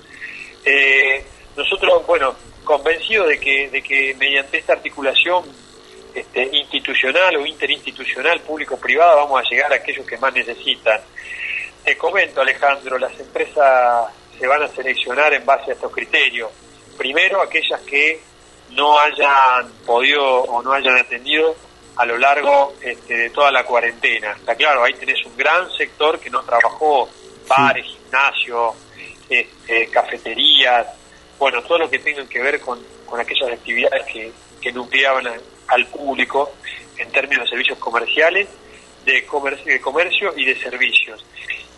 Eh, nosotros, bueno, convencidos de que, de que mediante esta articulación este, institucional o interinstitucional, público-privada, vamos a llegar a aquellos que más necesitan. Te comento, Alejandro, las empresas se van a seleccionar en base a estos criterios. Primero, aquellas que no hayan podido o no hayan atendido a lo largo este, de toda la cuarentena. Está claro, ahí tenés un gran sector que no trabajó, bares, gimnasios, este, cafeterías, bueno, todo lo que tenga que ver con, aquellas actividades que, que nucleaban al público en términos de servicios comerciales, de comercio, de comercio y de servicios.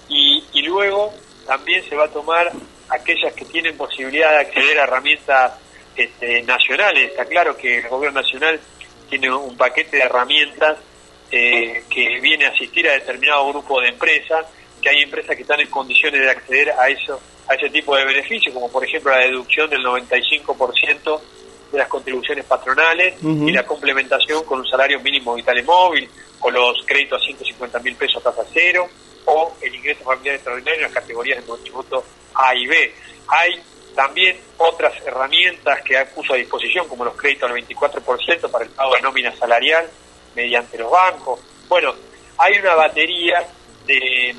Y, y luego también se va a tomar aquellas que tienen posibilidad de acceder a herramientas este, nacionales. Está claro que el gobierno nacional tiene un paquete de herramientas eh, que viene a asistir a determinado grupo de empresas, que hay empresas que están en condiciones de acceder a eso a ese tipo de beneficios, como por ejemplo la deducción del 95% de las contribuciones patronales y la complementación con un salario mínimo vital y móvil, o los créditos a 150 mil pesos a tasa cero, o el ingreso familiar extraordinario en las categorías de monotributo A y B. Hay también otras herramientas que puso a disposición, como los créditos al 24% para el pago de nómina salarial mediante los bancos. Bueno, hay una batería de,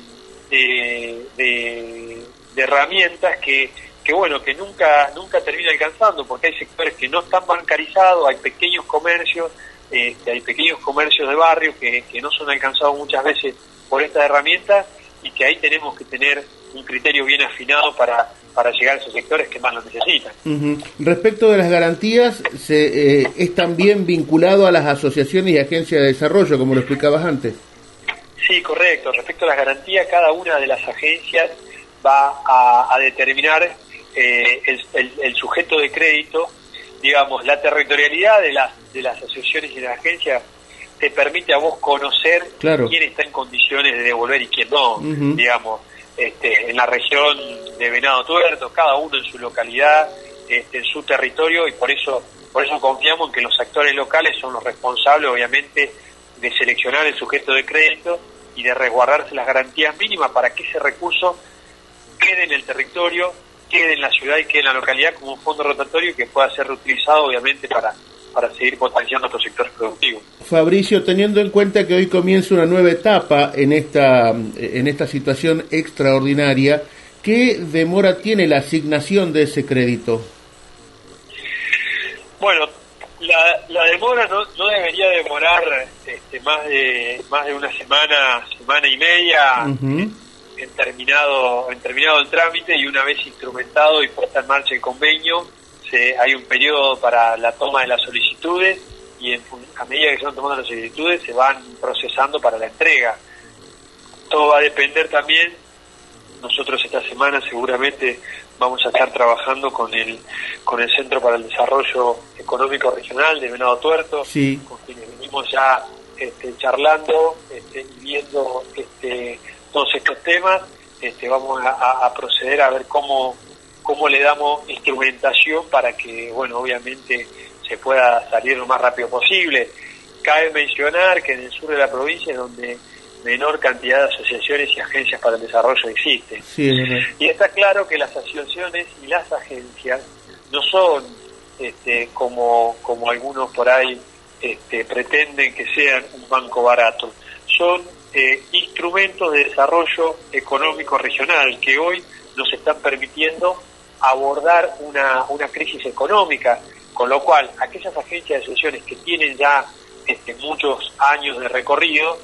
de, herramientas que, que, bueno, que nunca, nunca termina alcanzando, porque hay sectores que no están bancarizados, hay pequeños comercios, este, hay pequeños comercios de barrio que no son alcanzados muchas veces por estas herramientas y que ahí tenemos que tener un criterio bien afinado para para llegar a esos sectores que más lo necesitan. Respecto de las garantías, se, eh, ¿es también vinculado a las asociaciones y agencias de desarrollo, como lo explicabas antes? Sí, correcto. Respecto a las garantías, cada una de las agencias va a, determinar eh, el, sujeto de crédito, digamos, la territorialidad de las, de las asociaciones y de las agencias te permite a vos conocer quién está en condiciones de devolver y quién no, digamos este, en la región de Venado Tuerto, cada uno en su localidad, este, en su territorio, y por eso, por eso confiamos en que los actores locales son los responsables, obviamente, de seleccionar el sujeto de crédito y de resguardarse las garantías mínimas para que ese recurso quede en el territorio, quede en la ciudad y quede en la localidad como un fondo rotatorio que pueda ser reutilizado, obviamente, para para seguir potenciando estos sectores productivos. Fabricio, teniendo en cuenta que hoy comienza una nueva etapa en esta, en esta situación extraordinaria, ¿qué demora tiene la asignación de ese crédito? Bueno, la, demora no, no, debería demorar este, más de más de una semana, semana y media en, terminado en terminado el trámite y una vez instrumentado y puesta en marcha el convenio, hay un periodo para la toma de las solicitudes y a medida que se van tomando las solicitudes se van procesando para la entrega. Todo va a depender también, nosotros esta semana seguramente vamos a estar trabajando con el, con el Centro para el Desarrollo Económico Regional de Venado Tuerto, con quienes venimos ya este, charlando este, y viendo este, todos estos temas, este, vamos a, proceder a ver cómo, cómo le damos instrumentación para que, bueno, obviamente se pueda salir lo más rápido posible. Cabe mencionar que en el sur de la provincia es donde menor cantidad de asociaciones y agencias para el desarrollo existen. y está claro que las asociaciones y las agencias no son este, como, como algunos por ahí este, pretenden que sean un banco barato. Son eh, instrumentos de desarrollo económico regional que hoy nos están permitiendo abordar una, una crisis económica, con lo cual aquellas agencias de asociaciones que tienen ya este, muchos años de recorrido,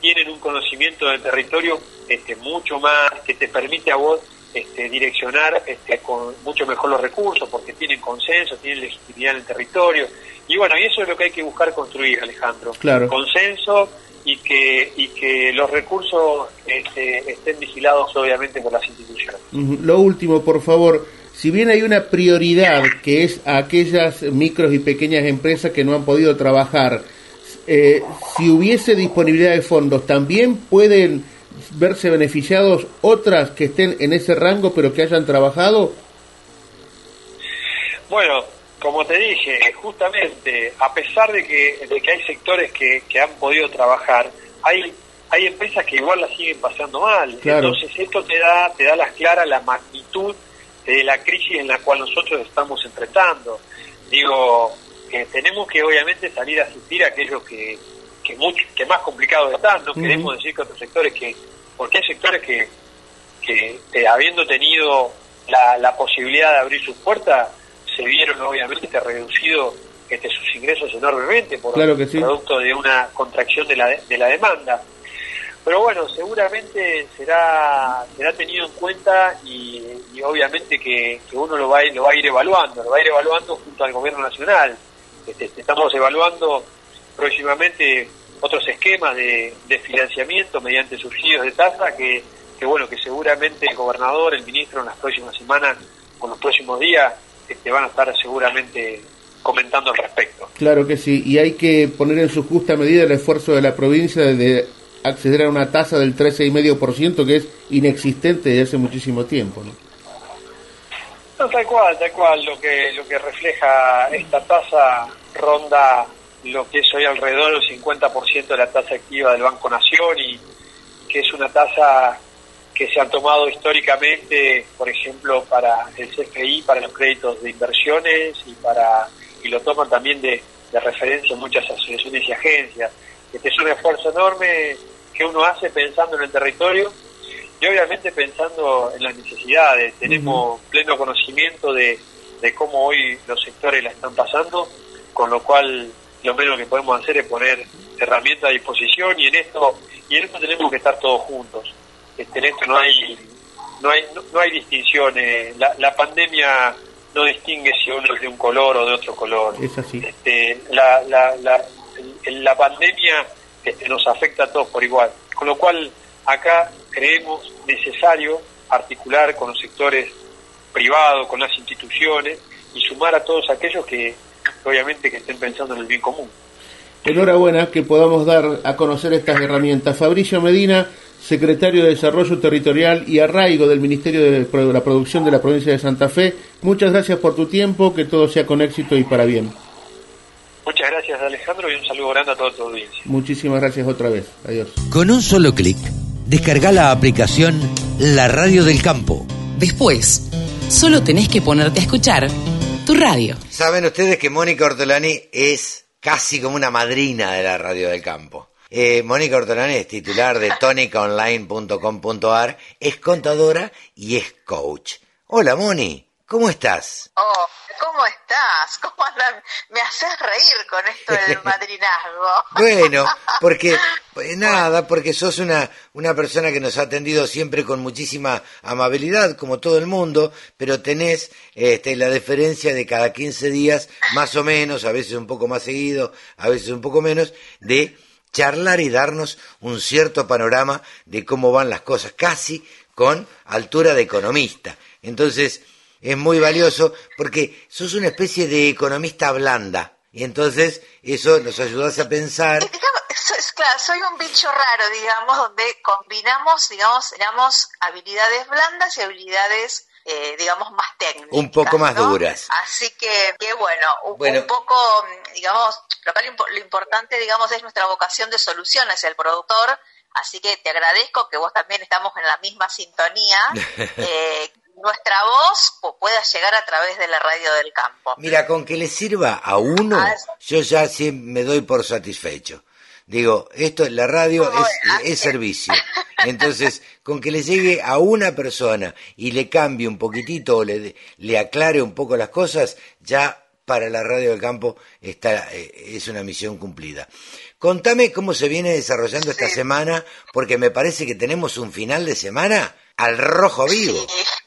tienen un conocimiento del territorio este, mucho más que te permite a vos este, direccionar este, con mucho mejor los recursos porque tienen consenso, tienen legitimidad en el territorio. Y bueno, y eso es lo que hay que buscar construir, Alejandro. Claro. Consenso y que, y que los recursos este, estén vigilados obviamente por las instituciones. Lo último, por favor, si bien hay una prioridad que es a aquellas micros y pequeñas empresas que no han podido trabajar, eh, si hubiese disponibilidad de fondos, ¿también pueden verse beneficiados otras que estén en ese rango pero que hayan trabajado? Bueno, como te dije, justamente, a pesar de que, de que hay sectores que, que han podido trabajar, hay hay empresas que igual la siguen pasando mal. Entonces esto te da te da las claras la magnitud de la crisis en la cual nosotros estamos enfrentando. Digo, tenemos que obviamente salir a asistir a aquellos que, que, mucho, que más complicados están, no queremos decir que otros sectores que, porque hay sectores que, que eh, habiendo tenido la, la posibilidad de abrir sus puertas, se vieron obviamente reducidos este, sus ingresos enormemente por producto de una contracción de la, de la demanda. Pero bueno, seguramente será será tenido en cuenta y, obviamente que, que, uno lo va, lo va a ir evaluando, lo va a ir evaluando junto al gobierno nacional. Este, estamos evaluando próximamente otros esquemas de, financiamiento mediante subsidios de tasa que, que, bueno que seguramente el gobernador, el ministro en las próximas semanas o en los próximos días este, van a estar seguramente comentando al respecto. Claro que sí, y hay que poner en su justa medida el esfuerzo de la provincia de acceder a una tasa del 13,5% que es inexistente desde hace muchísimo tiempo. ¿no? No, tal cual, tal cual. Lo que, lo que refleja esta tasa ronda lo que es hoy alrededor del 50% de la tasa activa del Banco Nación y que es una tasa que se ha tomado históricamente, por ejemplo, para el CFI, para los créditos de inversiones y para y lo toman también de, de referencia muchas asociaciones y agencias. Este es un esfuerzo enorme que uno hace pensando en el territorio y obviamente pensando en las necesidades. Tenemos pleno conocimiento de, cómo hoy los sectores la están pasando, con lo cual lo menos que podemos hacer es poner herramientas a disposición y en esto y en esto tenemos que estar todos juntos. Este, en esto no hay no hay no, hay distinciones. La, la, pandemia no distingue si uno es de un color o de otro color. Es así. Este, la, la, la, la pandemia este, nos afecta a todos por igual. Con lo cual acá creemos necesario articular con los sectores privados, con las instituciones y sumar a todos aquellos que obviamente que estén pensando en el bien común. Enhorabuena que podamos dar a conocer estas herramientas. Fabricio Medina, secretario de Desarrollo Territorial y Arraigo del Ministerio de la Producción de la provincia de Santa Fe, muchas gracias por tu tiempo, que todo sea con éxito y para bien. Muchas gracias Alejandro y un saludo grande a toda tu audiencia. Muchísimas gracias otra vez. Adiós. Con un solo clic Descarga la aplicación La Radio del Campo. Después, solo tenés que ponerte a escuchar tu radio. Saben ustedes que Mónica Ortolani es casi como una madrina de la Radio del Campo. Eh, Mónica Ortolani es titular de tonicaonline.com.ar, es contadora y es coach. Hola Moni, ¿cómo estás? Oh, ¿cómo estás? ¿Cómo andan? Me haces reír con esto del madrinazgo. bueno, porque pues nada, porque sos una, una persona que nos ha atendido siempre con muchísima amabilidad, como todo el mundo, pero tenés este, la diferencia de cada 15 días, más o menos, a veces un poco más seguido, a veces un poco menos, de charlar y darnos un cierto panorama de cómo van las cosas, casi con altura de economista. Entonces, es muy valioso porque sos una especie de economista blanda. Y entonces eso nos ayudas a pensar. claro, soy un bicho raro, digamos, donde combinamos, digamos, digamos, habilidades blandas y habilidades eh, digamos, más técnicas. Un poco más duras. Así que, que bueno, un, poco, digamos, lo, lo importante, digamos, es nuestra vocación de solución hacia el productor. Así que te agradezco que vos también estamos en la misma sintonía. eh, nuestra voz pueda llegar a través de la radio del campo. Mira, con que le sirva a uno, ah, yo ya sí me doy por satisfecho. Digo, esto, la radio es, es servicio. Entonces, con que le llegue a una persona y le cambie un poquitito o le, le aclare un poco las cosas, ya para la radio del campo está, eh, es una misión cumplida. Contame cómo se viene desarrollando esta semana, porque me parece que tenemos un final de semana al rojo vivo.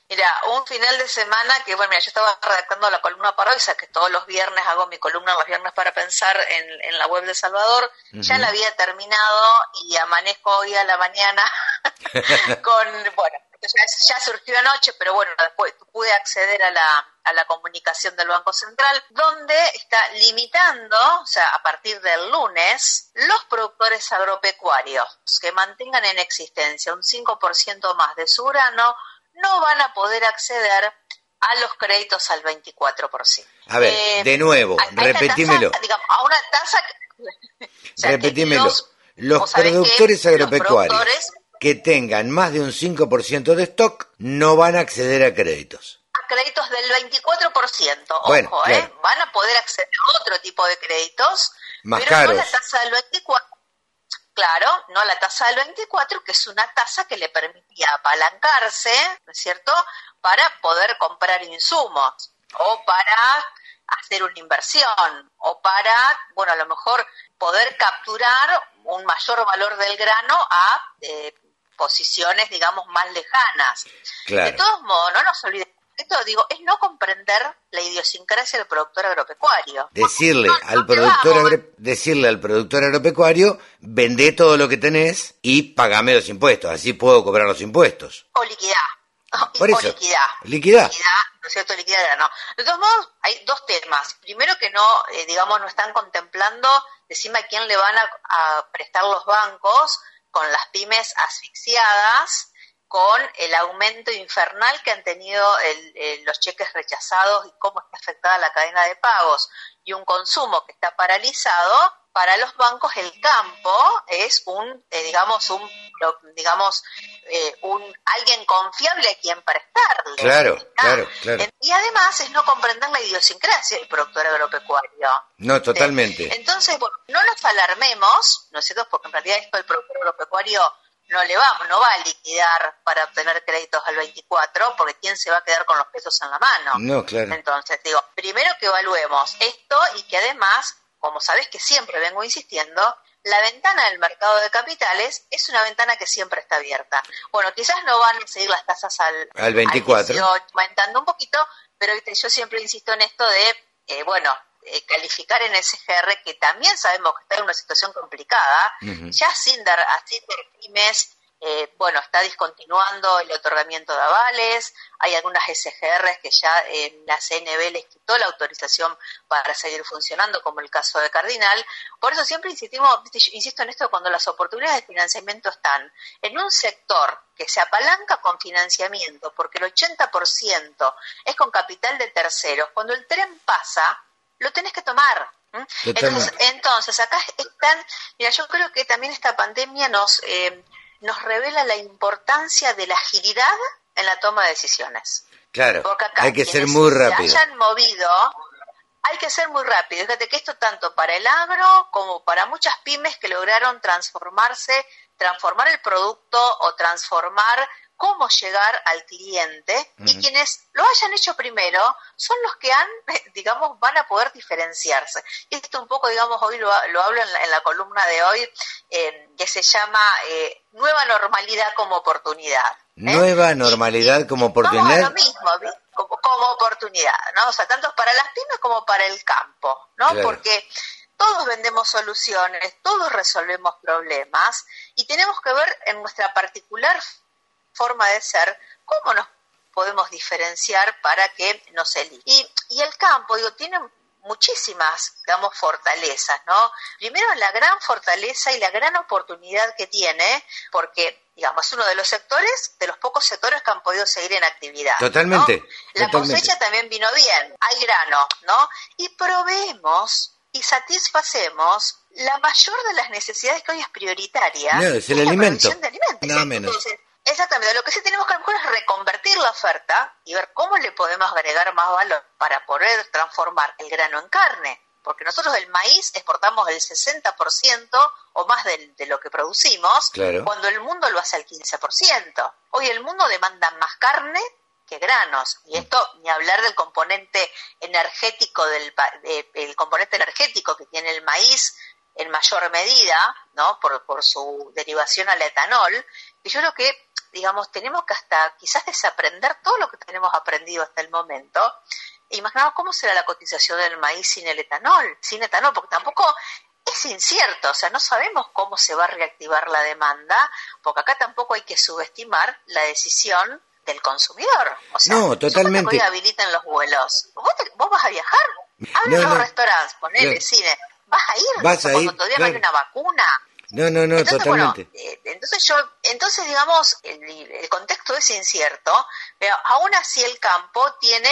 Mira, un final de semana que, bueno, mira, yo estaba redactando la columna para hoy, o sea, que todos los viernes hago mi columna los viernes para pensar en, en la web de Salvador. Ya la había terminado y amanezco hoy a la mañana con, bueno, ya, surgió anoche, pero bueno, después pude acceder a la, a la comunicación del Banco Central, donde está limitando, o sea, a partir del lunes, los productores agropecuarios que mantengan en existencia un 5% más de su grano no van a poder acceder a los créditos al 24%. A ver, eh, de nuevo, repetímelo. a una tasa... repetímelo. los, productores agropecuarios que tengan más de un 5% de stock no van a acceder a créditos. A créditos del 24%, ojo, ¿eh? Van a poder acceder a otro tipo de créditos, más pero caros. no la tasa del 24%. Claro, no la tasa del 24, que es una tasa que le permitía apalancarse, ¿no es cierto?, para poder comprar insumos o para hacer una inversión o para, bueno, a lo mejor poder capturar un mayor valor del grano a eh, posiciones, digamos, más lejanas. De todos modos, no nos olvidemos esto digo, es no comprender la idiosincrasia del productor agropecuario. Decirle al productor decirle al productor agropecuario, vende todo lo que tenés y pagame los impuestos, así puedo cobrar los impuestos. O liquidar. Por o eso, liquidar. Liquidar. ¿no es cierto? No. De todos modos, hay dos temas. Primero que no, eh, digamos, no están contemplando, decime a quién le van a prestar los bancos con las pymes asfixiadas con el aumento infernal que han tenido los cheques rechazados y cómo está afectada la cadena de pagos y un consumo que está paralizado, para los bancos el campo es un, eh, digamos, un, digamos, eh, un alguien confiable a quien prestarle. Claro, claro, claro. Y además es no comprender la idiosincrasia del productor agropecuario. No, totalmente. Entonces, bueno, no nos alarmemos, ¿no es cierto? Porque en realidad esto el productor agropecuario no le vamos, no va a liquidar para obtener créditos al 24, porque ¿quién se va a quedar con los pesos en la mano? No, claro. Entonces, digo, primero que evaluemos esto y que además, como sabés que siempre vengo insistiendo, la ventana del mercado de capitales es una ventana que siempre está abierta. Bueno, quizás no van a seguir las tasas al, al 24, aumentando un poquito, pero yo siempre insisto en esto de, eh, bueno, eh, calificar en SGR, que también sabemos que está en una situación complicada, ya sin dar, así pymes, eh, bueno, está discontinuando el otorgamiento de avales, hay algunas SGRs que ya en la CNB les quitó la autorización para seguir funcionando, como el caso de Cardinal. Por eso siempre insistimos, insisto en esto, cuando las oportunidades de financiamiento están en un sector que se apalanca con financiamiento, porque el 80% es con capital de terceros, cuando el tren pasa, lo tenés que tomar. Entonces, entonces, acá están, mira, yo creo que también esta pandemia nos, eh, nos revela la importancia de la agilidad en la toma de decisiones. Claro, hay que ser muy rápido. Se hayan movido, hay que ser muy rápido. Fíjate que esto tanto para el agro como para muchas pymes que lograron transformarse, transformar el producto o transformar cómo llegar al cliente y quienes lo hayan hecho primero son los que han, digamos, van a poder diferenciarse. Y esto un poco, digamos, hoy lo, hablo en la, columna de hoy, eh, que se llama eh, Nueva Normalidad como Oportunidad. ¿eh? Nueva Normalidad como Oportunidad. lo mismo, como, oportunidad, ¿no? O sea, tanto para las pymes como para el campo, ¿no? Porque todos vendemos soluciones, todos resolvemos problemas y tenemos que ver en nuestra particular forma de ser, ¿cómo nos podemos diferenciar para que nos elija? Y, y el campo, digo, tiene muchísimas, digamos, fortalezas, ¿no? Primero la gran fortaleza y la gran oportunidad que tiene, porque, digamos, es uno de los sectores, de los pocos sectores que han podido seguir en actividad. Totalmente. La cosecha también vino bien, hay grano, ¿no? Y proveemos y satisfacemos la mayor de las necesidades que hoy es prioritaria. No, es el alimento. de alimentos. Nada menos. Exactamente, lo que sí tenemos que hacer es reconvertir la oferta y ver cómo le podemos agregar más valor para poder transformar el grano en carne. Porque nosotros el maíz exportamos el 60% o más de, de, lo que producimos, cuando el mundo lo hace al 15%. Hoy el mundo demanda más carne que granos. Y esto, ni hablar del componente energético, del el componente energético que tiene el maíz en mayor medida, ¿no? Por, por su derivación al etanol. Y yo creo que digamos, tenemos que hasta quizás desaprender todo lo que tenemos aprendido hasta el momento. E imaginamos cómo será la cotización del maíz sin el etanol, sin etanol, porque tampoco es incierto, o sea, no sabemos cómo se va a reactivar la demanda, porque acá tampoco hay que subestimar la decisión del consumidor. O sea, no, totalmente. Hoy habilitan los vuelos. ¿Vos, vos vas a viajar? Habla los restaurantes, ponele, cine. ¿Vas a ir? ¿Vas a ir? todavía no hay una vacuna. No, no, no, totalmente. Eh, entonces yo, entonces digamos, el, contexto es incierto, pero aún así el campo tiene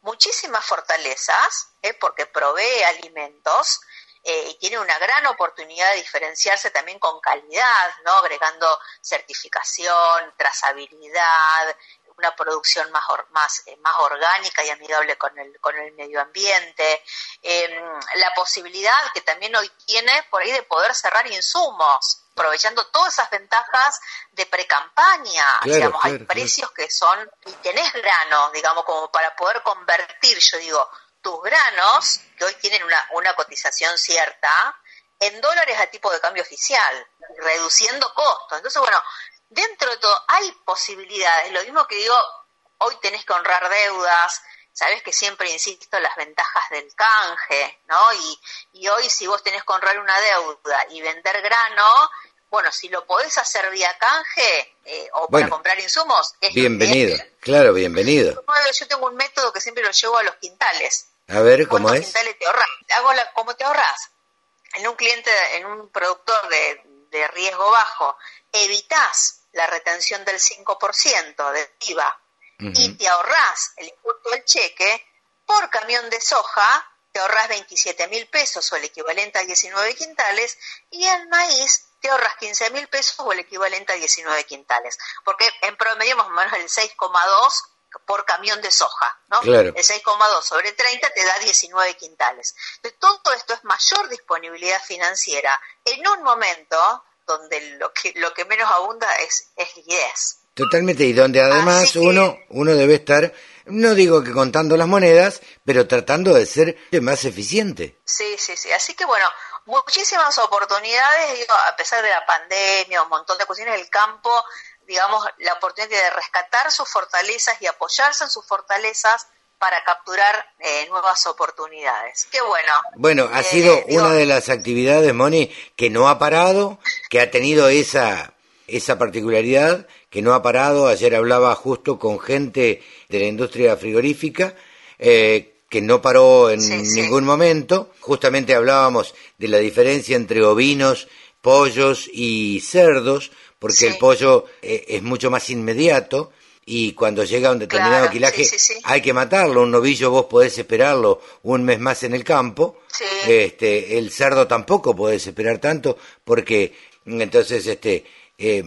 muchísimas fortalezas, ¿eh? porque provee alimentos eh, y tiene una gran oportunidad de diferenciarse también con calidad, ¿no? Agregando certificación, trazabilidad, una producción más, más, eh, más orgánica y amigable con el, con el medio ambiente, em, la posibilidad que también hoy tiene por ahí de poder cerrar insumos, aprovechando todas esas ventajas de pre-campaña, digamos, hay precios que son, y tenés grano, digamos, como para poder convertir, yo digo, tus granos, que hoy tienen una, una cotización cierta, en dólares a tipo de cambio oficial, reduciendo costos. Entonces, bueno, dentro de todo hay posibilidades. Lo mismo que digo, hoy tenés que honrar deudas, sabes que siempre insisto las ventajas del canje, ¿no? Y, y hoy si vos tenés que honrar una deuda y vender grano, bueno, si lo podés hacer vía canje eh, o para comprar insumos, es bienvenido, claro, bienvenido. Yo tengo un método que siempre lo llevo a los quintales. A ver, ¿cómo es? quintales te ahorras? Hago la, ¿Cómo te ahorras? En un cliente, en un productor de, de riesgo bajo, evitas la retención del 5% de IVA y te ahorras el impuesto del cheque, por camión de soja te ahorras 27 mil pesos o el equivalente a 19 quintales y el maíz te ahorras 15 mil pesos o el equivalente a 19 quintales. Porque en promedio más o menos el 6,2 por camión de soja, ¿no? El 6,2 sobre 30 te da 19 quintales. Entonces, todo esto es mayor disponibilidad financiera en un momento donde lo que, lo que menos abunda es, es liquidez. Totalmente, y donde además uno, uno debe estar, no digo que contando las monedas, pero tratando de ser más eficiente. Sí, sí, sí. Así que bueno, muchísimas oportunidades, digo, a pesar de la pandemia, un montón de cuestiones, el campo, digamos, la oportunidad de rescatar sus fortalezas y apoyarse en sus fortalezas para capturar eh, nuevas oportunidades. Qué bueno. Bueno, ha sido eh, una de las actividades, Moni, que no ha parado, que ha tenido esa, esa particularidad, que no ha parado. Ayer hablaba justo con gente de la industria frigorífica, eh, que no paró en ningún momento. Justamente hablábamos de la diferencia entre ovinos, pollos y cerdos, porque el pollo es mucho más inmediato y cuando llega un determinado quilaje hay que matarlo. Un novillo vos podés esperarlo un mes más en el campo. Este, el cerdo tampoco podés esperar tanto porque entonces este eh,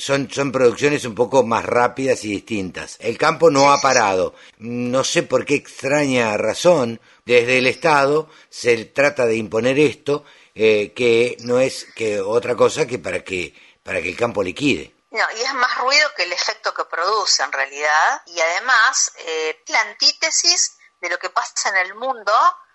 son, son producciones un poco más rápidas y distintas. El campo no ha parado. No sé por qué extraña razón desde el Estado se trata de imponer esto eh, que no es que otra cosa que para que para que el campo liquide. No, y es más ruido que el efecto que produce en realidad. Y además, eh, la antítesis de lo que pasa en el mundo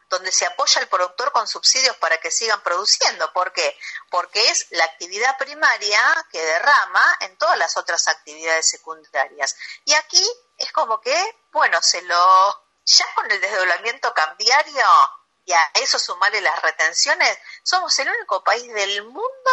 donde se apoya al productor con subsidios para que sigan produciendo. ¿Por qué? Porque es la actividad primaria que derrama en todas las otras actividades secundarias. Y aquí es como que, bueno, se lo ya con el desdoblamiento cambiario y a eso sumarle las retenciones, somos el único país del mundo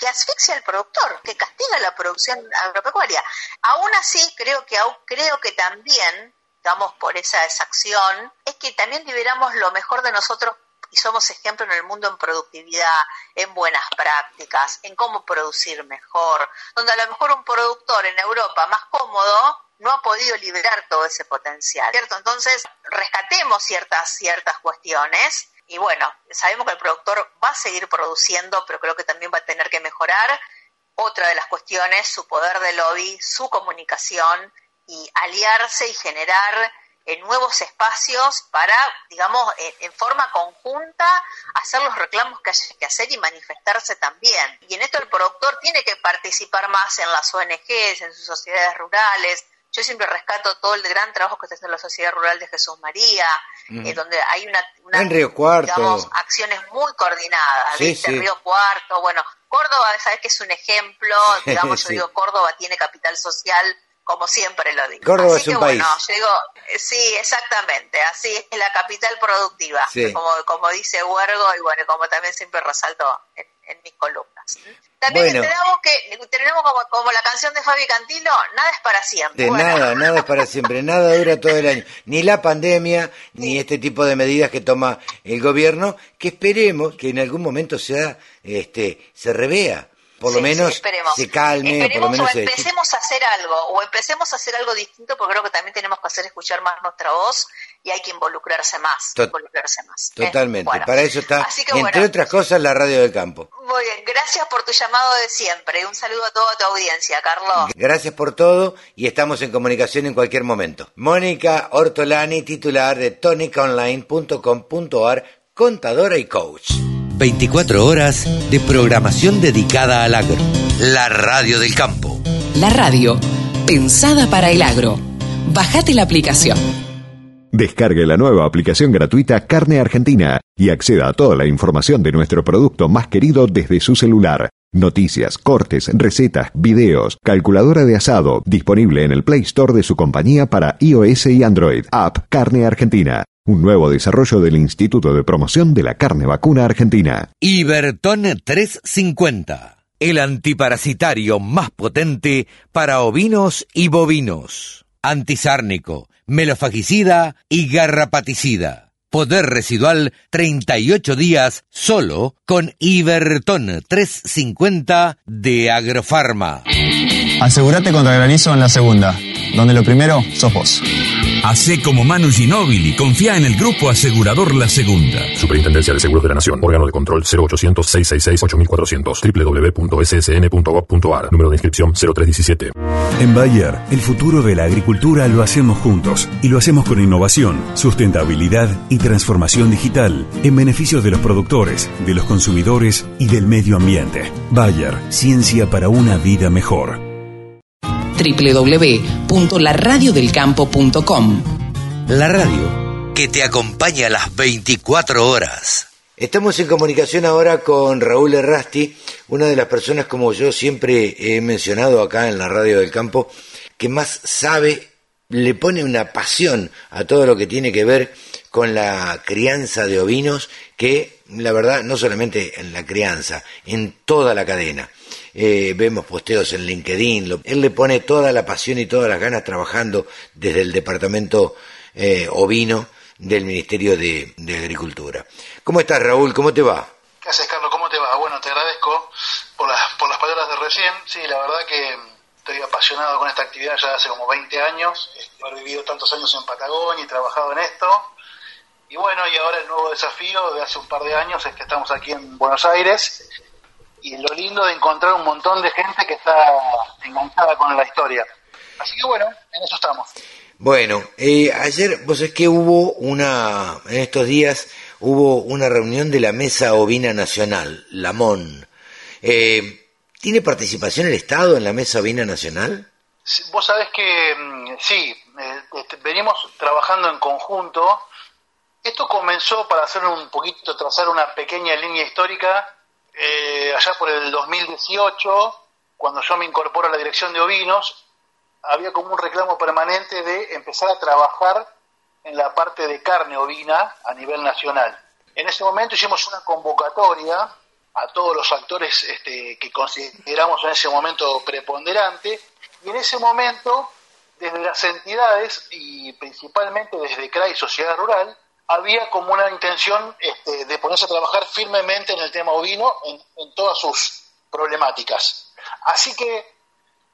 que asfixia al productor, que castiga la producción agropecuaria. Aún así, creo que, creo que también digamos, por esa exacción, es que también liberamos lo mejor de nosotros y somos ejemplo en el mundo en productividad, en buenas prácticas, en cómo producir mejor, donde a lo mejor un productor en Europa más cómodo no ha podido liberar todo ese potencial, ¿cierto? Entonces, rescatemos ciertas, ciertas cuestiones y bueno, sabemos que el productor va a seguir produciendo, pero creo que también va a tener que mejorar. Otra de las cuestiones, su poder de lobby, su comunicación y aliarse y generar en nuevos espacios para, digamos, en, forma conjunta hacer los reclamos que haya que hacer y manifestarse también. Y en esto el productor tiene que participar más en las ONGs, en sus sociedades rurales. Yo siempre rescato todo el gran trabajo que está haciendo la Sociedad Rural de Jesús María, eh, donde hay una, Río Cuarto. Digamos, acciones muy coordinadas, sí, Río Cuarto, bueno, Córdoba, sabes que es un ejemplo, digamos, yo digo, Córdoba tiene capital social como siempre lo digo. Córdoba es un país. digo, eh, sí, exactamente, así es la capital productiva, como, como dice Huergo y bueno, como también siempre resalto en, mis columnas. También tenemos que, tenemos como, como, la canción de Fabi Cantilo, nada es para siempre. De nada, nada es para siempre, nada dura todo el año. Ni la pandemia, ni este tipo de medidas que toma el gobierno, que esperemos que en algún momento sea, este, se revea por lo menos se calme, por lo menos o empecemos a hacer algo, o empecemos a hacer algo distinto, porque creo que también tenemos que hacer escuchar más nuestra voz y hay que involucrarse más. involucrarse más ¿eh? Totalmente, para eso está, entre otras cosas, la radio del campo. Muy bien, gracias por tu llamado de siempre. Un saludo a toda tu audiencia, Carlos. Gracias por todo y estamos en comunicación en cualquier momento. Mónica Ortolani, titular de tonicaonline.com.ar, contadora y coach. 24 horas de programación dedicada al agro. La radio del campo. La radio, pensada para el agro. Bájate la aplicación. Descargue la nueva aplicación gratuita Carne Argentina y acceda a toda la información de nuestro producto más querido desde su celular. Noticias, cortes, recetas, videos, calculadora de asado, disponible en el Play Store de su compañía para iOS y Android. App Carne Argentina un nuevo desarrollo del Instituto de Promoción de la Carne Vacuna Argentina. Iberton 350, el antiparasitario más potente para ovinos y bovinos. Antisárnico, melofagicida y garrapaticida. Poder residual 38 días solo con Iberton 350 de Agrofarma. Asegúrate contra granizo en la segunda, donde lo primero sos vos. Hacé como Manu Ginóbili, confía en el grupo asegurador La Segunda. Superintendencia de Seguros de la Nación, órgano de control 0800-666-8400, www.ssn.gov.ar, número de inscripción 0317. En Bayer, el futuro de la agricultura lo hacemos juntos. Y lo hacemos con innovación, sustentabilidad y transformación digital. En beneficio de los productores, de los consumidores y del medio ambiente. Bayer, ciencia para una vida mejor www.laradiodelcampo.com. La radio que te acompaña a las 24 horas. Estamos en comunicación ahora con Raúl Errasti, una de las personas como yo siempre he mencionado acá en la radio del campo, que más sabe, le pone una pasión a todo lo que tiene que ver con la crianza de ovinos, que la verdad no solamente en la crianza, en toda la cadena. Eh, vemos posteos en LinkedIn, él le pone toda la pasión y todas las ganas trabajando desde el departamento eh, ovino del Ministerio de, Agricultura. ¿Cómo estás Raúl? ¿Cómo te va? ¿Qué haces Carlos? ¿Cómo te va? Bueno, te agradezco por las, por las palabras de recién. Sí, la verdad que estoy apasionado con esta actividad ya hace como 20 años, he vivido tantos años en Patagonia y trabajado en esto. Y bueno, y ahora el nuevo desafío de hace un par de años es que estamos aquí en Buenos Aires y lo lindo de encontrar un montón de gente que está enganchada con la historia. Así que bueno, en eso estamos. Bueno, eh, ayer, vos es que hubo una, en estos días, hubo una reunión de la Mesa Ovina Nacional, la MON. Eh, ¿Tiene participación el Estado en la Mesa Ovina Nacional? vos sabés que mm, sí, eh, este, venimos trabajando en conjunto. Esto comenzó para hacer un poquito, trazar una pequeña línea histórica eh, allá por el 2018, cuando yo me incorporo a la dirección de ovinos, había como un reclamo permanente de empezar a trabajar en la parte de carne ovina a nivel nacional. En ese momento hicimos una convocatoria a todos los actores este, que consideramos en ese momento preponderante y en ese momento desde las entidades y principalmente desde CRA y Sociedad Rural, había como una intención este, de ponerse a trabajar firmemente en el tema ovino en, todas sus problemáticas. Así que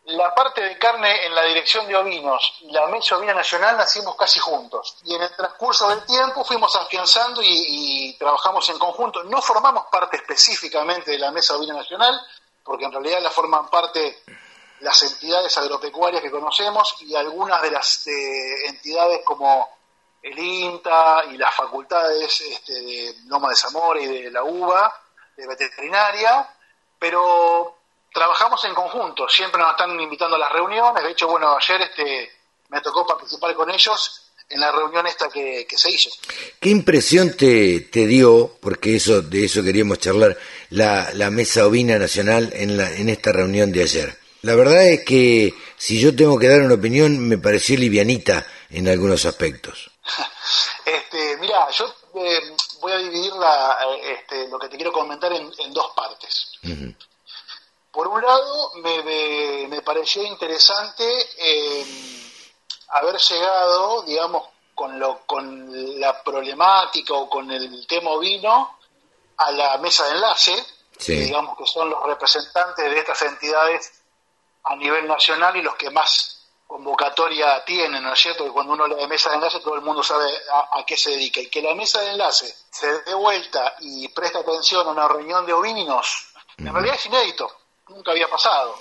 la parte de carne en la dirección de ovinos y la mesa ovina nacional nacimos casi juntos. Y en el transcurso del tiempo fuimos afianzando y, trabajamos en conjunto. No formamos parte específicamente de la mesa ovina nacional, porque en realidad la forman parte las entidades agropecuarias que conocemos y algunas de las entidades como el INTA y las facultades este, de Loma de Zamora y de la UBA, de veterinaria, pero trabajamos en conjunto, siempre nos están invitando a las reuniones, de hecho, bueno, ayer este, me tocó participar con ellos en la reunión esta que, se hizo. ¿Qué impresión te, te, dio, porque eso de eso queríamos charlar, la, la Mesa Ovina Nacional en, la, en esta reunión de ayer? La verdad es que si yo tengo que dar una opinión, me pareció livianita en algunos aspectos. este, mira, yo eh, voy a dividir la, eh, este, lo que te quiero comentar en, dos partes. Por un lado, me, me, pareció interesante em, haber llegado, digamos, con, lo, con la problemática o con el tema ovino a la mesa de enlace, digamos que son los representantes de estas entidades a nivel nacional y los que más convocatoria tienen, ¿no es cierto? Que cuando uno lee mesa de enlace todo el mundo sabe a, a, qué se dedica. Y que la mesa de enlace se dé vuelta y preste atención a una reunión de ovinos, en realidad es inédito nunca había pasado.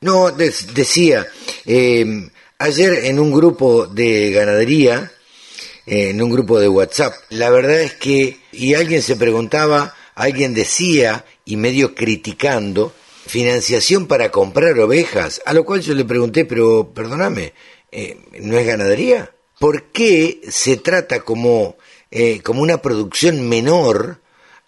No, decía, em, ayer en un grupo de ganadería, en un grupo de WhatsApp, la verdad es que, y alguien se preguntaba, alguien decía, y medio criticando, financiación para comprar ovejas, a lo cual yo le pregunté, pero perdóname, eh, ¿no es ganadería? ¿Por qué se trata como, eh, como una producción menor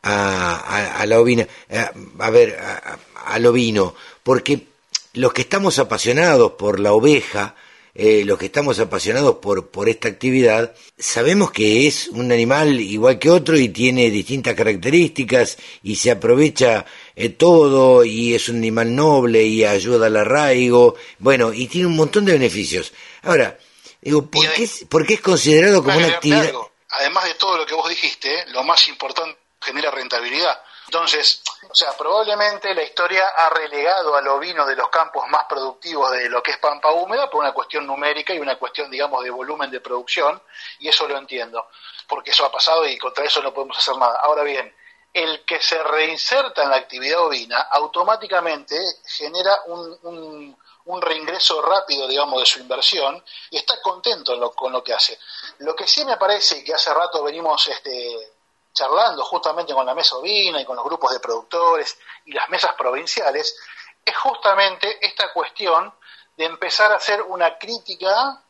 a, la ovina? A, a ver, a, al ovino, porque los que estamos apasionados por la oveja, eh, los que estamos apasionados por, por esta actividad, sabemos que es un animal igual que otro y tiene distintas características y se aprovecha eh, todo y es un animal noble y ayuda al arraigo, bueno, y tiene un montón de beneficios. Ahora, digo, ¿por, qué, ¿por qué es considerado como una actividad? Además de todo lo que vos dijiste, lo más importante genera rentabilidad. Entonces, o sea, probablemente la historia ha relegado al ovino de los campos más productivos de lo que es pampa húmeda por una cuestión numérica y una cuestión, digamos, de volumen de producción, y eso lo entiendo, porque eso ha pasado y contra eso no podemos hacer nada. Ahora bien, el que se reinserta en la actividad ovina automáticamente genera un, un, reingreso rápido, digamos, de su inversión y está contento con lo que hace. Lo que sí me parece que hace rato venimos este, charlando justamente con la mesa ovina y con los grupos de productores y las mesas provinciales, es justamente esta cuestión de empezar a hacer una crítica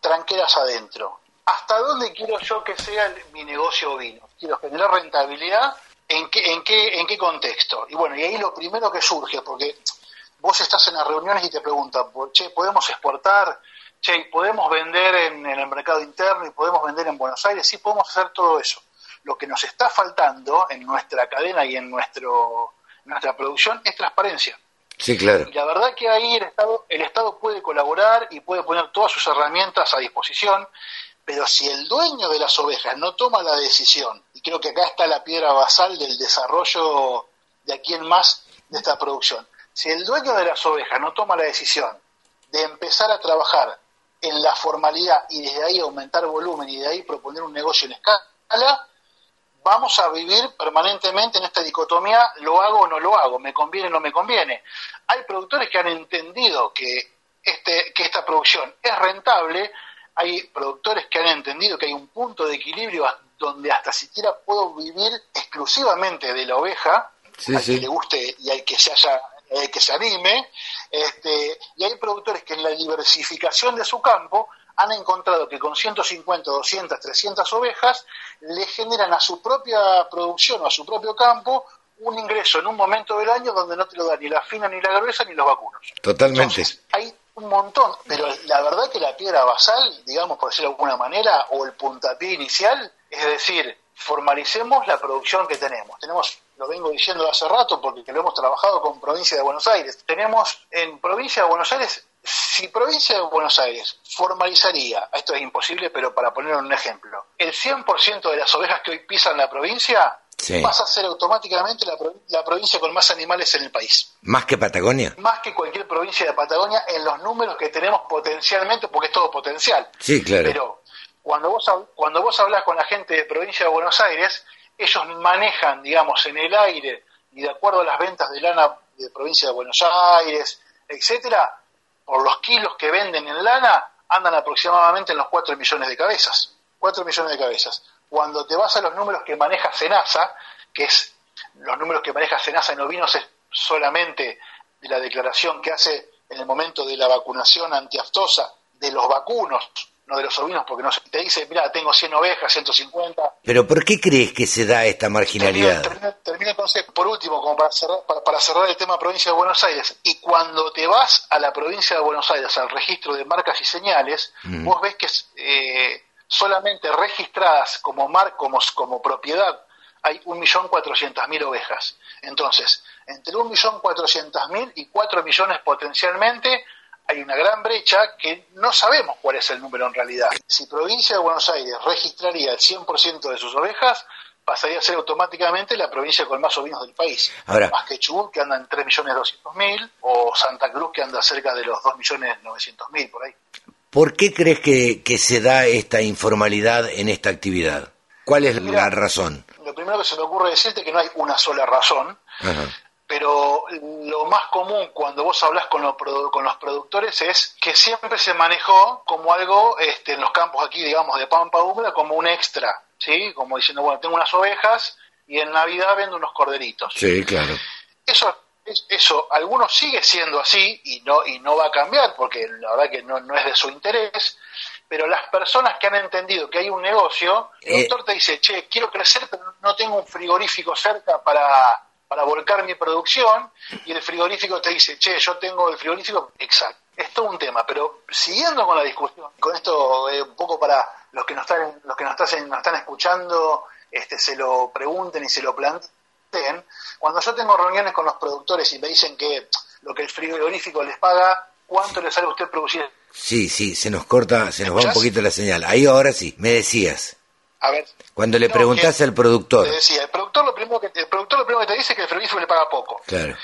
tranqueras adentro. ¿Hasta dónde quiero yo que sea mi negocio ovino? Quiero generar rentabilidad, ¿en qué, en, qué, ¿en qué contexto? Y bueno, y ahí lo primero que surge, porque vos estás en las reuniones y te preguntan, che, ¿podemos exportar? Che, ¿podemos vender en, en el mercado interno y podemos vender en Buenos Aires? Sí, podemos hacer todo eso lo que nos está faltando en nuestra cadena y en nuestro, nuestra producción es transparencia. Sí, claro. Y la verdad que ahí el Estado, el Estado puede colaborar y puede poner todas sus herramientas a disposición, pero si el dueño de las ovejas no toma la decisión, creo que acá está la piedra basal del desarrollo de aquí en más de esta producción, si el dueño de las ovejas no toma la decisión de empezar a trabajar en la formalidad y desde ahí aumentar volumen y de ahí proponer un negocio en escala, vamos a vivir permanentemente en esta dicotomía, lo hago o no lo hago, me conviene o no me conviene. Hay productores que han entendido que, este, que esta producción es rentable, hay productores que han entendido que hay un punto de equilibrio donde hasta siquiera puedo vivir exclusivamente de la oveja, al que le guste y al que se haya que se anime, este, y hay productores que en la diversificación de su campo han encontrado que con 150, 200, 300 ovejas le generan a su propia producción o a su propio campo un ingreso en un momento del año donde no te lo da ni la fina, ni la gruesa, ni los vacunos. Totalmente. hay un montón, pero la verdad que la piedra basal, digamos por decirlo de alguna manera, o el puntapié inicial, es decir, formalicemos la producción que tenemos. Tenemos, lo vengo diciendo hace rato porque lo hemos trabajado con provincia de Buenos Aires. Tenemos en provincia de Buenos Aires si provincia de Buenos Aires formalizaría, esto es imposible, pero para poner un ejemplo, el 100% de las ovejas que hoy pisan la provincia, Sí. pasa a ser automáticamente la, la provincia con más animales en el país. ¿Más que Patagonia? Más que cualquier provincia de Patagonia en los números que tenemos potencialmente, porque es todo potencial. Sí, claro. Pero cuando vos, cuando vos hablas con la gente de provincia de Buenos Aires, ellos manejan, digamos, en el aire y de acuerdo a las ventas de lana de provincia de Buenos Aires, etcétera, por los kilos que venden en lana, andan aproximadamente en los 4 millones de cabezas. 4 millones de cabezas. Cuando te vas a los números que maneja Senasa, que es los números que maneja Senasa en ovinos es solamente de la declaración que hace en el momento de la vacunación antiaftosa de los vacunos, de los ovinos, porque no se- te dice, mira, tengo 100 ovejas, 150. ¿Pero por qué crees que se da esta marginalidad? Termina, termina entonces, por último, como para cerrar, para, para cerrar el tema provincia de Buenos Aires, y cuando te vas a la provincia de Buenos Aires, al registro de marcas y señales, Mm. vos ves que eh, solamente registradas como, mar, como, como propiedad hay 1.400.000 ovejas. Entonces, entre 1.400.000 y 4 millones potencialmente, hay una gran brecha que no sabemos cuál es el número en realidad. Si provincia de Buenos Aires registraría el 100% de sus ovejas, pasaría a ser automáticamente la provincia con más ovinos del país. Ahora- más que Chubut, que anda en 3.200.000, o Santa Cruz, que anda cerca de los 2.900.000, por ahí. ¿Por qué crees que, que se da esta informalidad en esta actividad? ¿Cuál es la razón? Lo primero que se me ocurre decirte es que no hay una sola razón, Ajá. Pero lo más común cuando vos hablas con los, produ- con los productores es que siempre se manejó como algo este, en los campos aquí, digamos, de pampa húmeda, como un extra, ¿sí? Como diciendo, bueno, tengo unas ovejas y en Navidad vendo unos corderitos. Sí, claro. Eso, es- eso, algunos sigue siendo así y no, y no va a cambiar porque la verdad que no, no es de su interés, pero las personas que han entendido que hay un negocio, el Eh. doctor te dice, che, quiero crecer, pero no tengo un frigorífico cerca para, para volcar mi producción, y el frigorífico te dice, che, yo tengo el frigorífico, exacto. Es todo un tema, pero siguiendo con la discusión, con esto eh, un poco para los que nos están, los que nos están, nos están escuchando, este, se lo pregunten y se lo planteen, cuando yo tengo reuniones con los productores y me dicen que lo que el frigorífico les paga, ¿cuánto le sale a usted producir? Sí, sí, se nos corta, se nos va un poquito la señal. Ahí ahora sí, me decías. A ver, Cuando le No, preguntás que- al productor. decía, el productor lo primero que el productor lo primero que te dice es que el frigorífico le paga poco. Claro.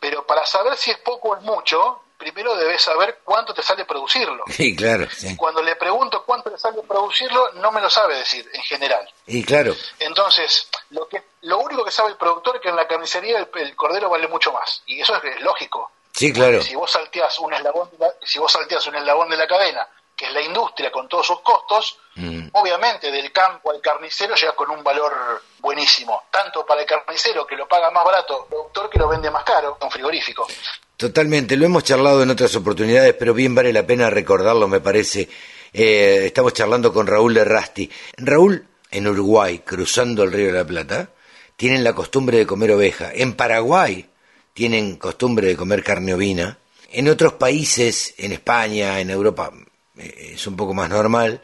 Pero para saber si es poco o es mucho, primero debes saber cuánto te sale producirlo. Sí, claro, sí. Cuando le pregunto cuánto le sale producirlo, no me lo sabe decir en general. Y claro, Entonces, lo que lo único que sabe el productor es que en la carnicería el, el cordero vale mucho más. Y eso es, es lógico. sí, claro. Si vos salteás un eslabón de la, si vos salteás un eslabón de la cadena, que es la industria con todos sus costos, Mm. obviamente del campo al carnicero llegas con un valor buenísimo, tanto para el carnicero que lo paga más barato, el productor que lo vende más caro, un frigorífico. Totalmente, lo hemos charlado en otras oportunidades, pero bien vale la pena recordarlo, me parece. Eh, estamos charlando con Raúl de Rasti. Raúl, en Uruguay, cruzando el río de la Plata, tienen la costumbre de comer oveja. En Paraguay tienen costumbre de comer carne ovina. En otros países, en España, en Europa, es un poco más normal.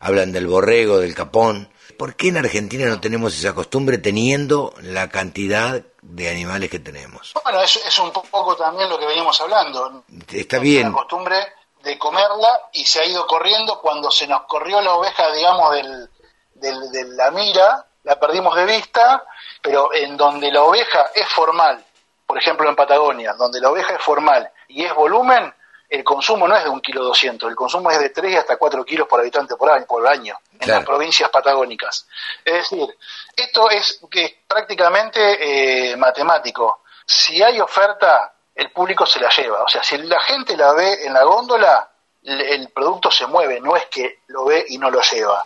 Hablan del borrego, del capón. ¿Por qué en Argentina no tenemos esa costumbre teniendo la cantidad de animales que tenemos? Bueno, es, es un poco también lo que veníamos hablando. Está bien. La costumbre de comerla y se ha ido corriendo cuando se nos corrió la oveja, digamos, del, del- de la mira, la perdimos de vista, pero en donde la oveja es formal, por ejemplo en Patagonia, donde la oveja es formal y es volumen, el consumo no es de un kilo doscientos, el consumo es de 3 y hasta 4 kilos por habitante por año, por año en Claro. las provincias patagónicas. Es decir, esto es que es prácticamente eh, matemático. Si hay oferta, el público se la lleva. O sea, si la gente la ve en la góndola, el producto se mueve, no es que lo ve y no lo lleva.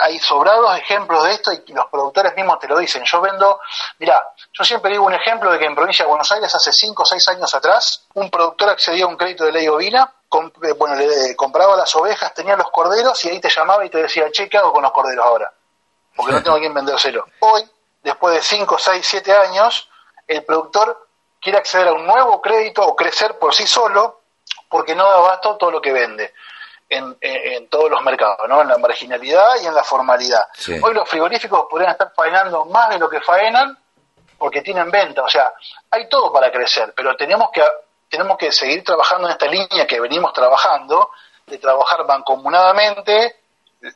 Hay sobrados ejemplos de esto y los productores mismos te lo dicen. Yo vendo, mira, yo siempre digo un ejemplo de que en provincia de Buenos Aires hace 5 o 6 años atrás, un productor accedía a un crédito de ley ovina, eh, bueno, le eh, compraba las ovejas, tenía los corderos y ahí te llamaba y te decía, che, ¿qué hago con los corderos ahora? Porque no tengo a quien vendérselo. Hoy, después de 5, 6, 7 años, el productor quiere acceder a un nuevo crédito o crecer por sí solo porque no da abasto todo lo que vende en, en- en todos los mercados, ¿no? En la marginalidad y en la formalidad. Sí. Hoy los frigoríficos podrían estar faenando más de lo que faenan porque tienen venta. O sea, hay todo para crecer, pero tenemos que tenemos que seguir trabajando en esta línea que venimos trabajando, de trabajar mancomunadamente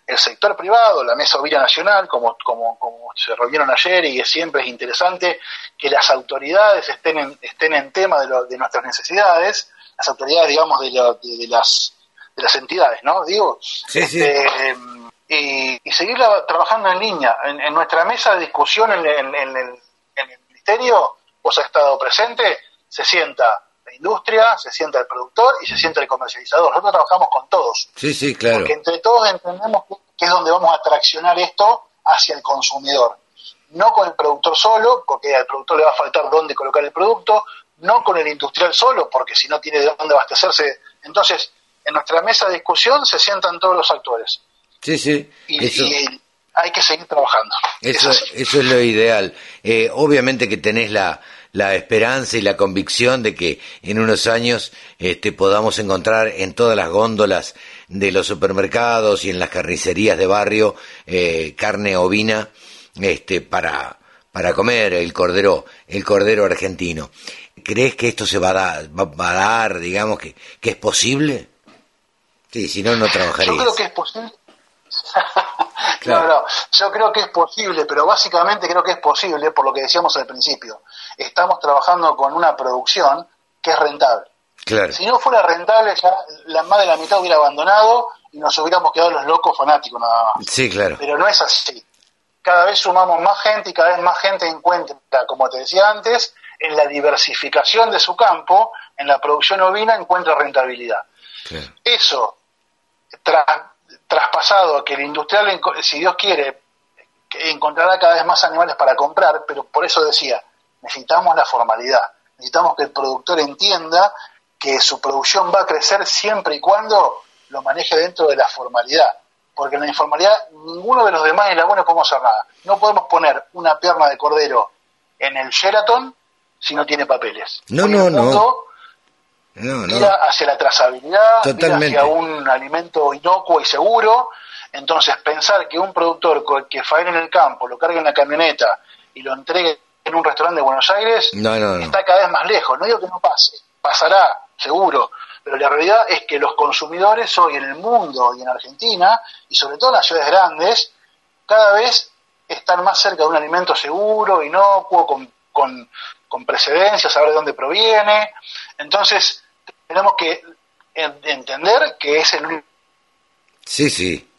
el sector privado, la Mesa Nacional, como, como, como se reunieron ayer y siempre es interesante que las autoridades estén en, estén en tema de, lo, de nuestras necesidades, las autoridades, digamos, de, de, las, de las entidades, ¿no? Digo, este, y, y, seguir trabajando en línea. En, nuestra mesa de discusión en, en, en el, el Ministerio, vos has estado presente, se sienta la industria, se sienta el productor y se sienta el comercializador. Nosotros trabajamos con todos. Sí, sí, claro. Porque entre todos entendemos que es donde vamos a traccionar esto hacia el consumidor. No con el productor solo, porque al productor le va a faltar dónde colocar el producto, no con el industrial solo, porque si no tiene de dónde abastecerse. Entonces, en nuestra mesa de discusión se sientan todos los actores. Sí, sí. Y, hay que seguir trabajando. Eso, eso es lo ideal. Eh, obviamente que tenés la, la esperanza y la convicción de que en unos años este, podamos encontrar en todas las góndolas de los supermercados y en las carnicerías de barrio eh, carne ovina este, para, para comer el cordero, el cordero argentino. ¿Crees que esto se va a dar, va a dar digamos, que, que es posible? Sí, si no, no trabajarías. Yo creo que es posible. claro. yo creo que es posible, pero básicamente creo que es posible por lo que decíamos al principio. Estamos trabajando con una producción que es rentable. Claro. Si no fuera rentable, ya la más de la mitad hubiera abandonado y nos hubiéramos quedado los locos fanáticos nada más. Sí, claro. Pero no es así. Cada vez sumamos más gente y cada vez más gente encuentra, como te decía antes, en la diversificación de su campo, en la producción ovina, encuentra rentabilidad. Eso, tras traspasado a que el industrial, si Dios quiere, encontrará cada vez más animales para comprar, pero por eso decía, necesitamos la formalidad, necesitamos que el productor entienda que su producción va a crecer siempre y cuando lo maneje dentro de la formalidad, porque en la informalidad ninguno de los demás en la buena podemos hacer nada. No podemos poner una pierna de cordero en el Sheraton si no tiene papeles. No, no, no no, hacia la trazabilidad, hacia un alimento inocuo y seguro. Entonces, pensar que un productor que faena en el campo, lo cargue en la camioneta y lo entregue en un restaurante de Buenos Aires, está cada vez más lejos. No digo que no pase, pasará, seguro. Pero la realidad es que los consumidores hoy en el mundo y en Argentina, y sobre todo en las ciudades grandes, cada vez están más cerca de un alimento seguro, inocuo, con, con, con precedencia, saber de dónde proviene. Entonces, tenemos que entender que es el. Sí, sí.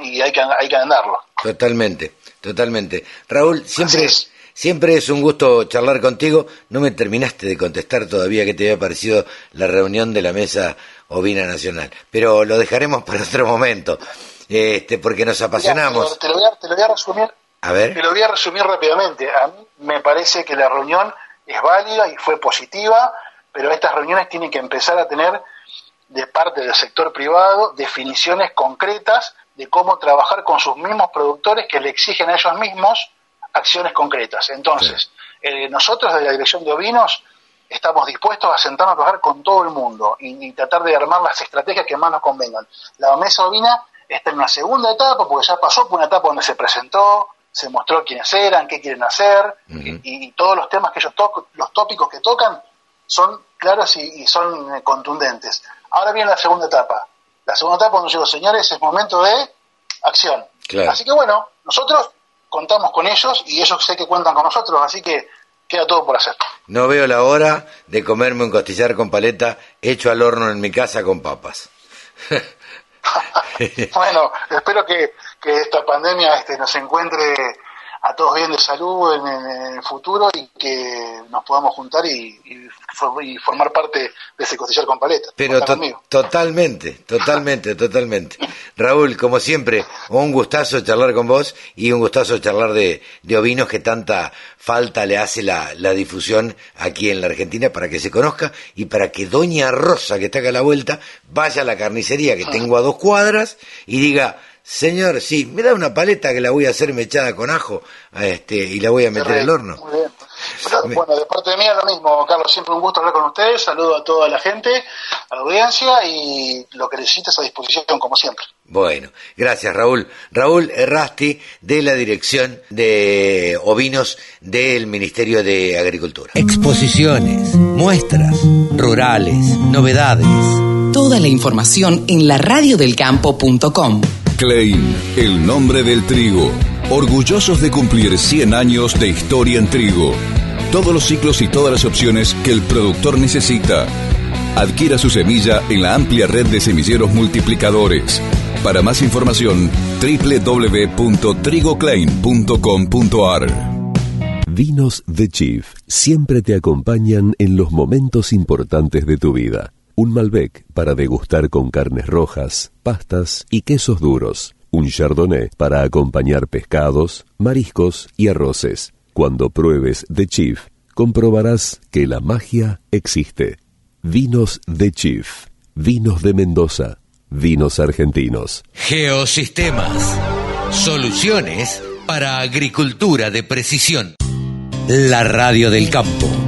Y hay que, hay que andarlo. Totalmente, totalmente. Raúl, siempre es. siempre es un gusto charlar contigo. No me terminaste de contestar todavía qué te había parecido la reunión de la Mesa Ovina Nacional, pero lo dejaremos para otro momento, este, porque nos apasionamos. te, lo voy a, te lo voy a resumir. A ver. Te lo voy a resumir rápidamente. A mí me parece que la reunión es válida y fue positiva pero estas reuniones tienen que empezar a tener de parte del sector privado definiciones concretas de cómo trabajar con sus mismos productores que le exigen a ellos mismos acciones concretas. Entonces, eh, nosotros de la Dirección de Ovinos estamos dispuestos a sentarnos a trabajar con todo el mundo y, tratar de armar las estrategias que más nos convengan. La mesa ovina está en una segunda etapa, porque ya pasó por una etapa donde se presentó, se mostró quiénes eran, qué quieren hacer, y, todos los temas que ellos tocan, los tópicos que tocan, son claros y, son eh, contundentes. Ahora viene la segunda etapa. La segunda etapa, cuando digo, señores, es momento de acción. Así que bueno, nosotros contamos con ellos y ellos sé que cuentan con nosotros, así que queda todo por hacer. No veo la hora de comerme un costillar con paleta hecho al horno en mi casa con papas. bueno, espero que, que esta pandemia este, nos encuentre a todos bien de salud en, el futuro y que nos podamos juntar y, formar parte de ese costillar con paleta. Pero totalmente, totalmente, totalmente. Raúl, como siempre, un gustazo charlar con vos y un gustazo charlar de, de ovinos que tanta falta le hace la, la, difusión aquí en la Argentina para que se conozca y para que Doña Rosa, que está acá a la vuelta, vaya a la carnicería que tengo a dos cuadras y diga, Señor, sí, me da una paleta que la voy a hacer mechada con ajo este, y la voy a meter al horno. bueno, de parte de mí es lo mismo, Carlos, siempre un gusto hablar con ustedes, saludo a toda la gente, a la audiencia y lo que necesites a disposición, como siempre. Bueno, gracias Raúl. Raúl Errasti de la Dirección de Ovinos del Ministerio de Agricultura. Exposiciones, muestras, rurales, novedades. Toda la información en la radiodelcampo.com. Klein, el nombre del trigo. Orgullosos de cumplir 100 años de historia en trigo. Todos los ciclos y todas las opciones que el productor necesita. Adquiera su semilla en la amplia red de semilleros multiplicadores. Para más información, www.trigoclein.com.ar. Vinos The Chief siempre te acompañan en los momentos importantes de tu vida. Un Malbec para degustar con carnes rojas, pastas y quesos duros un chardonnay para acompañar pescados, mariscos y arroces. Cuando pruebes The Chief, comprobarás que la magia existe. Vinos The Chief, vinos de Mendoza, vinos argentinos. Geosistemas, soluciones para agricultura de precisión. La radio del campo.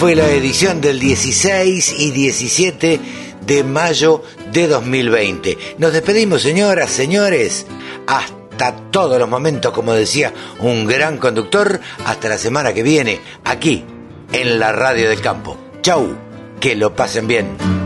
Fue la edición del 16 y 17 de mayo de 2020. Nos despedimos, señoras, señores. Hasta todos los momentos, como decía un gran conductor. Hasta la semana que viene, aquí, en la radio del campo. Chau, que lo pasen bien.